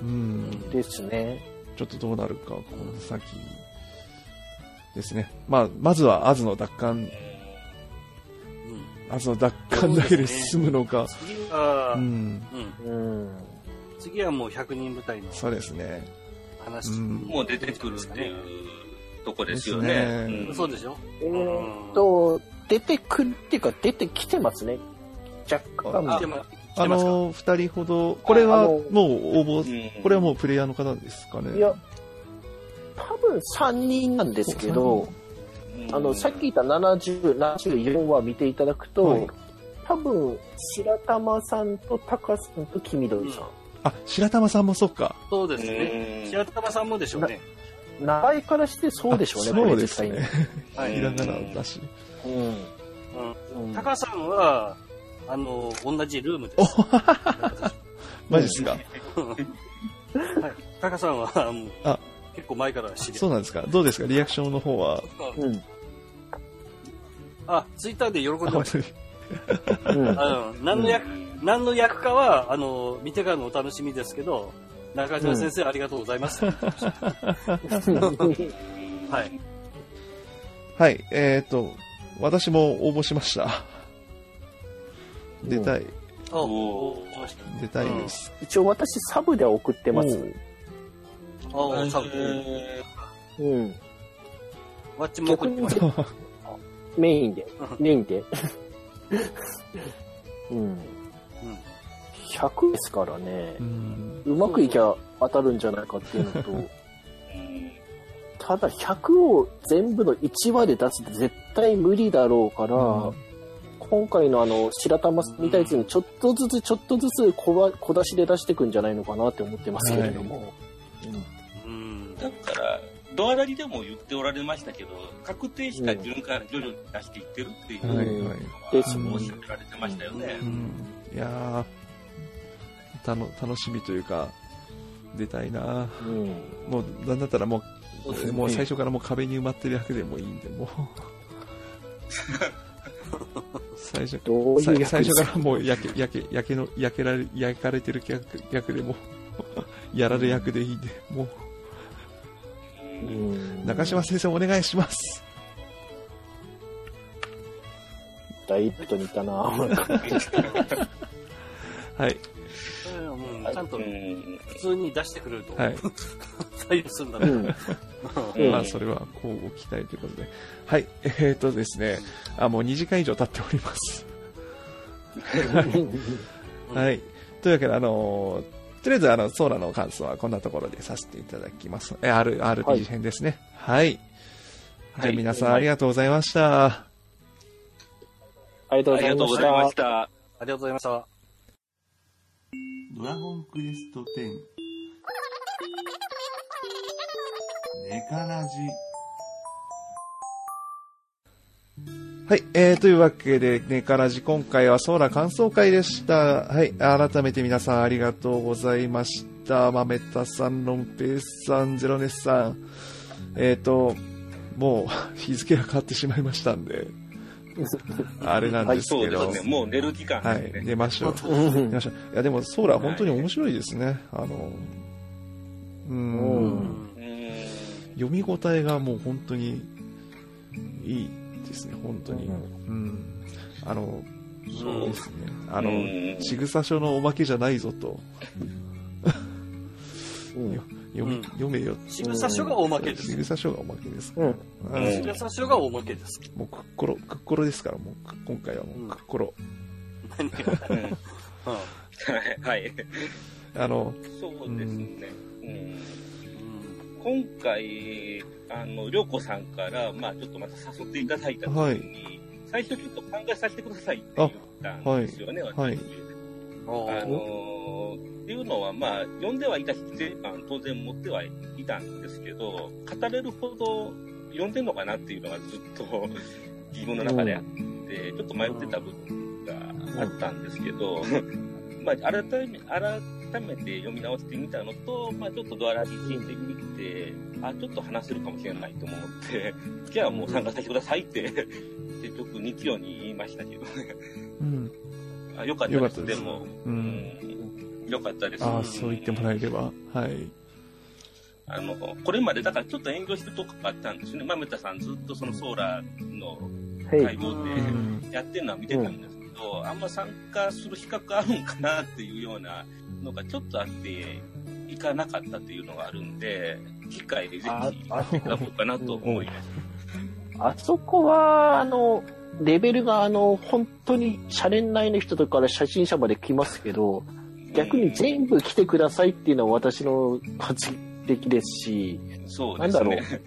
うん。うん。ですね。ちょっとどうなるか、この先ですね。まあ、まずはアズの奪還、アズの奪還だけで進むのか。次は、ううん。ん。うん。次はもう100人部隊のそうですね。話。うんもう出てくるっていうとこですよね。そうでしょ？えーっと、出てくるっていうか、出てきてますね。若干。あの、二人ほど、これはあもう応募、うんこれはもうプレイヤーの方ですかね？いや、多分3人なんですけど、あの、さっき言った70、74話見ていただくと、はい多分、白玉さんとタカさんと黄緑さん。あ、白玉さんもそっか。そうですね。ね白玉さんもでしょうね。名前からしてそうでしょうね、そうですね。は [laughs] いひらがなだし。うん。うん。うんタカさんは、あの、同じルームです。[laughs] マジっすか？はい。タカさんは、もうあ結構前から知り合いそうなんですか？どうですか？リアクションの方は？うん。あ、ツイッターで喜んでました。当に。うん。あの、何の役、何の役かは、あの、見てからのお楽しみですけど、中島先生、ありがとうございます。[laughs] はい。はい。えっ、と、私も応募しました。出たい。出たいです。一応私サブでは送ってます。おうあ、サブ。うん。ワッチも送ってました。メインで。メインで。うん。100 [laughs] ですからねう。まくいきゃ当たるんじゃないかっていうのと、ただ100を全部の1話で出すって絶対無理だろうから、うん今回のあの白玉みたいにちょっとずつちょっとずつ小ば小出しで出していくんじゃないのかなって思ってますけれども。うん。だから、ドアラリでも言っておられましたけど、確定した順から徐々に出していってるっていうのはいうんはい。ですおっしゃられてましたよねう。ん。いやー、たの楽しみというか、出たいなうんもう、なんだったらもう、そうねもう最初からもう壁に埋まってる役でもいいんで、もう。[laughs] 最初どういう最初からもう焼け、焼け、焼けの、焼けられ、焼かれてる役役でも、[laughs] やられ役でいいんで、もう、うん中島先生お願いします。ダイレクトにいたな [laughs] はい。うんちゃんとうん普通に出してくれると、はい。[laughs] 採用するんだね。まあ、それは交互期待ということで。はい。えー、とですね。あ、もう2時間以上経っております。う [laughs] んはい。というわけで、あのーとりあえず、あの、ソーラの感想はこんなところでさせていただきます。え、R、RPG 編ですね。はい。じゃあ皆さんありがとうございました。ありがとうありございましたがとうございまし。た。ありがとうございました。ドラゴンクエスト10 [laughs] ネカラジはい、えー、というわけで、ネカラジ、今回はソーラ感想会でした。はい、改めて皆さんありがとうございました。まめたさん、ロンペースさん、ゼロネスさん。えーと、もう [laughs] 日付が変わってしまいましたんで、あれなんですけど、そうですね。もう寝る時間はい。寝ましょう。うん見ましょういやでもソーラ本当に面白いですね。あの、ううんん、うんうん読み応えがもう本当にいいですね、本当に。うん。あの、そうですね。あのうん、ちぐさ書のおまけじゃないぞと。うん読み、うん読めよ。仕草書がおまけでちす。ぐさ書がおまけです。うん。あのうん仕草書がおまけです。もうくっころ、くっころですから、もうく今回はもうくっころ。[laughs] [laughs] はい。あの、そうですね。うん今回、あの、りょうこさんから、まあちょっとまた誘っていただいた時に、はい。最初ちょっと考えさせてくださいって言ったんですよね、はい。私おー。あのーっていうのは、まあ、読んではいたし、全巻当然持ってはいたんですけど、語れるほど読んでんのかなっていうのがずっと自分の中であって、ちょっと迷ってた部分があったんですけど、まあ、改め、改めて読み直してみたのと、まあ、ちょっとドアラビ聞いてみて、あ、ちょっと話せるかもしれないと思って、じゃあもう参加させてくださいって、結局日曜に言いましたけどね。うん。あよかったです。でも、うん。よかったです。ああ、そう言ってもらえれば。はい。あの、これまでだからちょっと遠慮してるとこがあったんですね。まめたさんずっとそのソーラーの会合でやってるのは見てたんですけど、あんま参加する資格あるんかなっていうようなのがちょっとあって、行かなかったっていうのがあるんで、次回でぜひ行っていただこうかなと思います。あそこは、あの、レベルが、あの、本当に、シャレン内の人とかから初心者まで来ますけど、逆に全部来てくださいっていうのは私の発的ですし、そうですね。なんだろ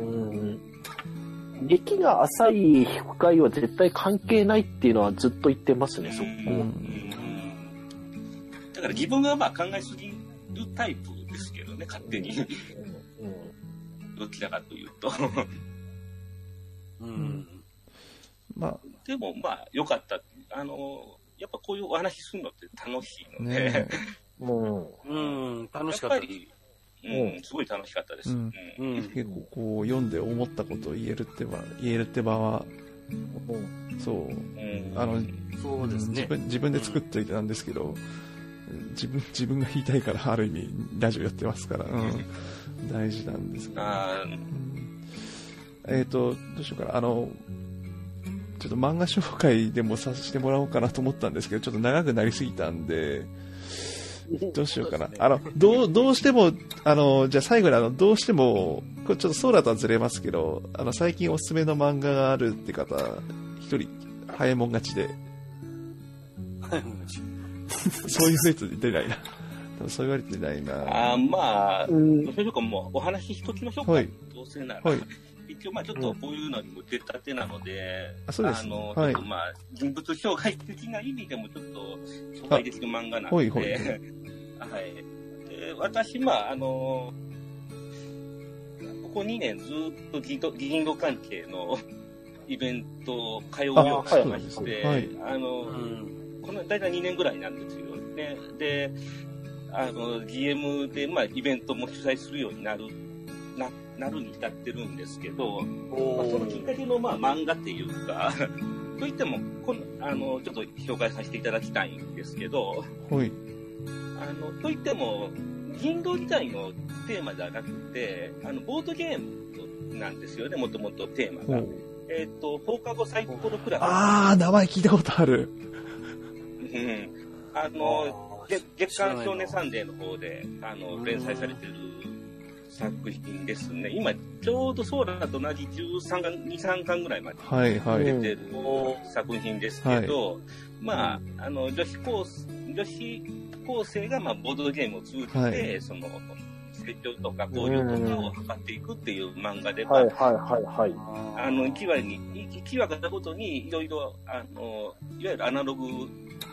う。[laughs] うん歴が浅い深いは絶対関係ないっていうのはずっと言ってますね、そこ。だから自分がまあ考えすぎるタイプですけどね、勝手に。どちらかというと。うん。まあ。でもまあ、良かった。あの、やっぱこういうお話するのって楽しいので、ね、うん、楽しかった。やっぱりうん、すごい楽しかったです。うん。うん、結構こう読んで思ったことを言えるってば、言えるって場は、そう、あの、そうですね。自分、自分で作っといてなんですけど、自分、自分が言いたいから、ある意味、ラジオやってますから、うん、大事なんですけど、えっ、ー、と、どうしようかな、あの、ちょっと漫画紹介でもさせてもらおうかなと思ったんですけど、ちょっと長くなりすぎたんで、[laughs] どうしようかな。あの、どう、どうしても、あの、じゃあ最後にあの、どうしても、これちょっとソーラーとはずれますけど、あの、最近おすすめの漫画があるって方、一人、早いもん勝ちで。早いもん勝ち。そういうやつ出ないな。そう言われてないな。あまあ、うん、どうしようか、もうお話ししときましょうか。はい、どうせなら。はい一応、まあちょっとこういうのにも出たてなので、あそうですあの、はい、まあ人物障害的な意味でもちょっと紹介できる漫画なんで、はいはい、[laughs] はい。で私、まあ、あの、ここ2年ずっと議議員関係の [laughs] イベントを通うようにしまして、はい、あの、うん、この大体2年ぐらいなんですよ。で、で、あの、GM で、まあ、イベントも主催するようになる、な、なるに至ってるんですけど、まあ、そのきっかけの、まあ、漫画っていうか、[laughs] といっても、この、あの、ちょっと紹介させていただきたいんですけど、はい。あの、といっても、人狼自体のテーマではなくて、あの、ボードゲームなんですよね、もともとテーマが。えっ、ー、と、放課後サイコロクラブ。ああ、名前聞いたことある。うん。あの、月刊少年サンデーの方で、あの、連載されてる作品ですね。今、ちょうどソーラーと同じ13巻、2、3巻ぐらいまで出てる作品ですけど、はいはい、まあ、あの、女子高、女子高生が、まあ、ボードゲームを通じて、はい、その、成長とか交流とかを図っていくっていう漫画で、はいはいはいはい。あの、1話に、1話がごとにいろいろ、あの、いわゆるアナログ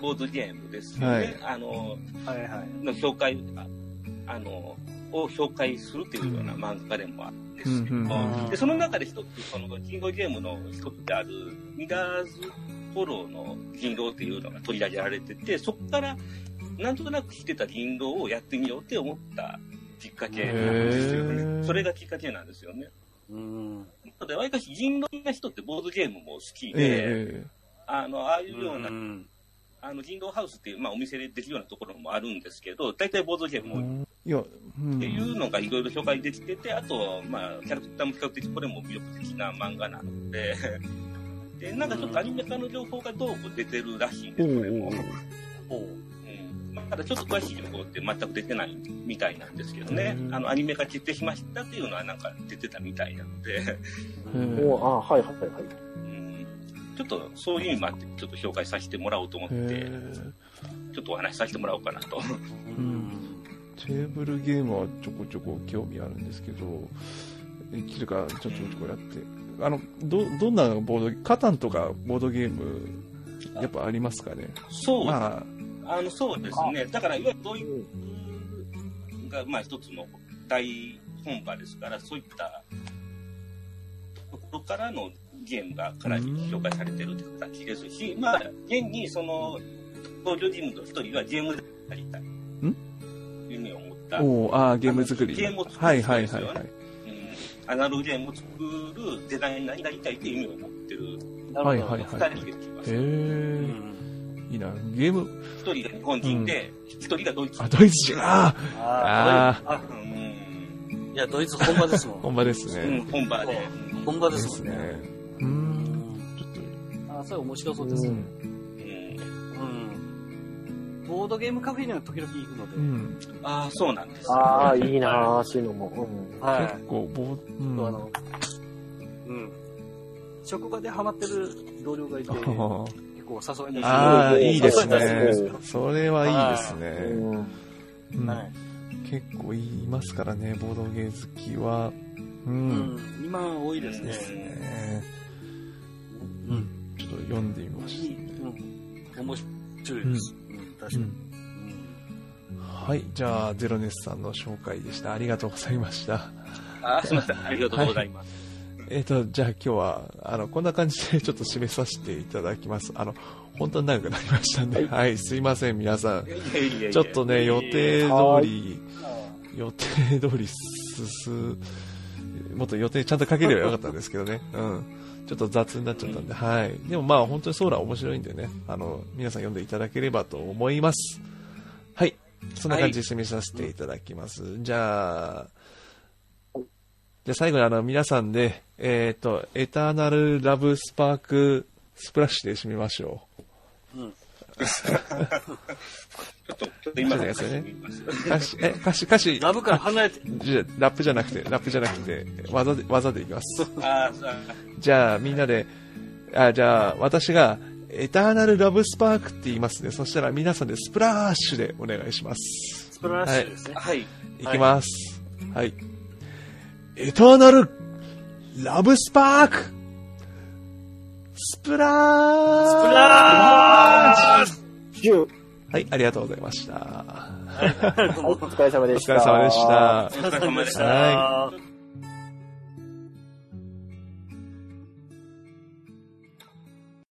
ボードゲームですよね。はい、あの、はいはい。の紹介、あの、を紹介するっていうような漫画でもあるんですけど、でその中で一つ、その、キングゲームの一つである、ミラーズフォローの人狼っていうのが取り上げられてて、そこからなんとなく知ってた人狼をやってみようって思ったきっかけなんですよね。それがきっかけなんですよね。うん。で、わりかし人狼な人ってボードゲームも好きで、あの、ああいうような、あの、人狼ハウスっていう、まあ、お店でできるようなところもあるんですけど、大体ボードゲームもいや、っていうのがいろいろ紹介できてて、あと、まあ、キャラクターも比較的これも魅力的な漫画なので、[laughs] で、なんかちょっとアニメ化の情報がどうも出てるらしいんです、これも。まだちょっと詳しい情報って全く出てないみたいなんですけどね、あのアニメ化決定しましたっていうのはなんか出てたみたいなので、おあはいはいはい、うん、ちょっとそういう意味もあって、ちょっと紹介させてもらおうと思って、ちょっとお話しさせてもらおうかなと。うん。テーブルゲームはちょこちょこ興味あるんですけど、できるかちょこちょこやって、あの、ど、どんなボード、カタンとかボードゲーム、やっぱありますかね？そう、まあ、あの、そうですね。だから、いわゆるドイツが、まあ一つの大本場ですから、そういったところからのゲームがかなり紹介されてるという形ですし、まあ、現にその、登場人物の一人はゲームでありたい。ん？夢を持った。おああ、ゲーム作り。ゲームを作る、はいはいはいはい。アナログゲームを作るデザイナーになりたいっていう夢を持ってる。はいはいはい。二人できます。へえ。いいな。ゲーム、一人が日本人で、一人がドイツ人。あ、ドイツ人、あああうん。いや、ドイツ本場ですもん。本場ですうんね。、本場で。本場でですもんね。うーん。ちょっと、あ、それ面白そうですね。うん。ボードゲームカフェには時々行くので。うん。ああ、そうなんです。ああ、いいなあそういうのも。うん。はい。結構、ぼう、うん。あの、うん。職場でハマってる同僚がいて、結構誘いにああ、いいですねね。それはいいですうね。ん。うんはい。結構いますからね、ボードゲー好きは。う。うんん。今多いですね。ですね。うん。ちょっと読んでみまいいしうん。面白いです。うん。確た。かに。うん。はい。じゃあ、ゼロネスさんの紹介でした。ありがとうございました。あーすみません。ありがとうございます。えっ、と、じゃあ今日は、あの、こんな感じでちょっと締めさせていただきます。あの、本当に長くなりましたんで、はい、すいません、皆さん。いやいやいやいやちょっとね、予定は通り、予定通り進もっと予定ちゃんとかければよかったんですけどね。うん。ちょっと雑になっちゃったんで、はい。でもまあ本当にソーラー面白いんでね、あの、皆さん読んでいただければと思います。はい。そんな感じで締めさせていただきます。じゃあ、じゃあ最後にあの、皆さんで、えっ、と、エターナルラブスパークスプラッシュで締めましょ [laughs] ちょっと、ちょっと今そうですよねう。歌詞、え、歌詞、歌詞、ラブから離れて、じゃあラップじゃなくて、ラップじゃなくて、技で、技でいきます。あじゃあ、みんなで、あ、じゃあ、私が、エターナルラブスパークって言いますね。そしたら皆さんでスプラッシュでお願いします。スプラッシュですね。あはい。いきます。はい。エターナルラブスパークスプラースプラッシュ10。はい、ありがとうございました。[laughs] お疲れ様でした。お疲れ様でした。お疲れ様でした。は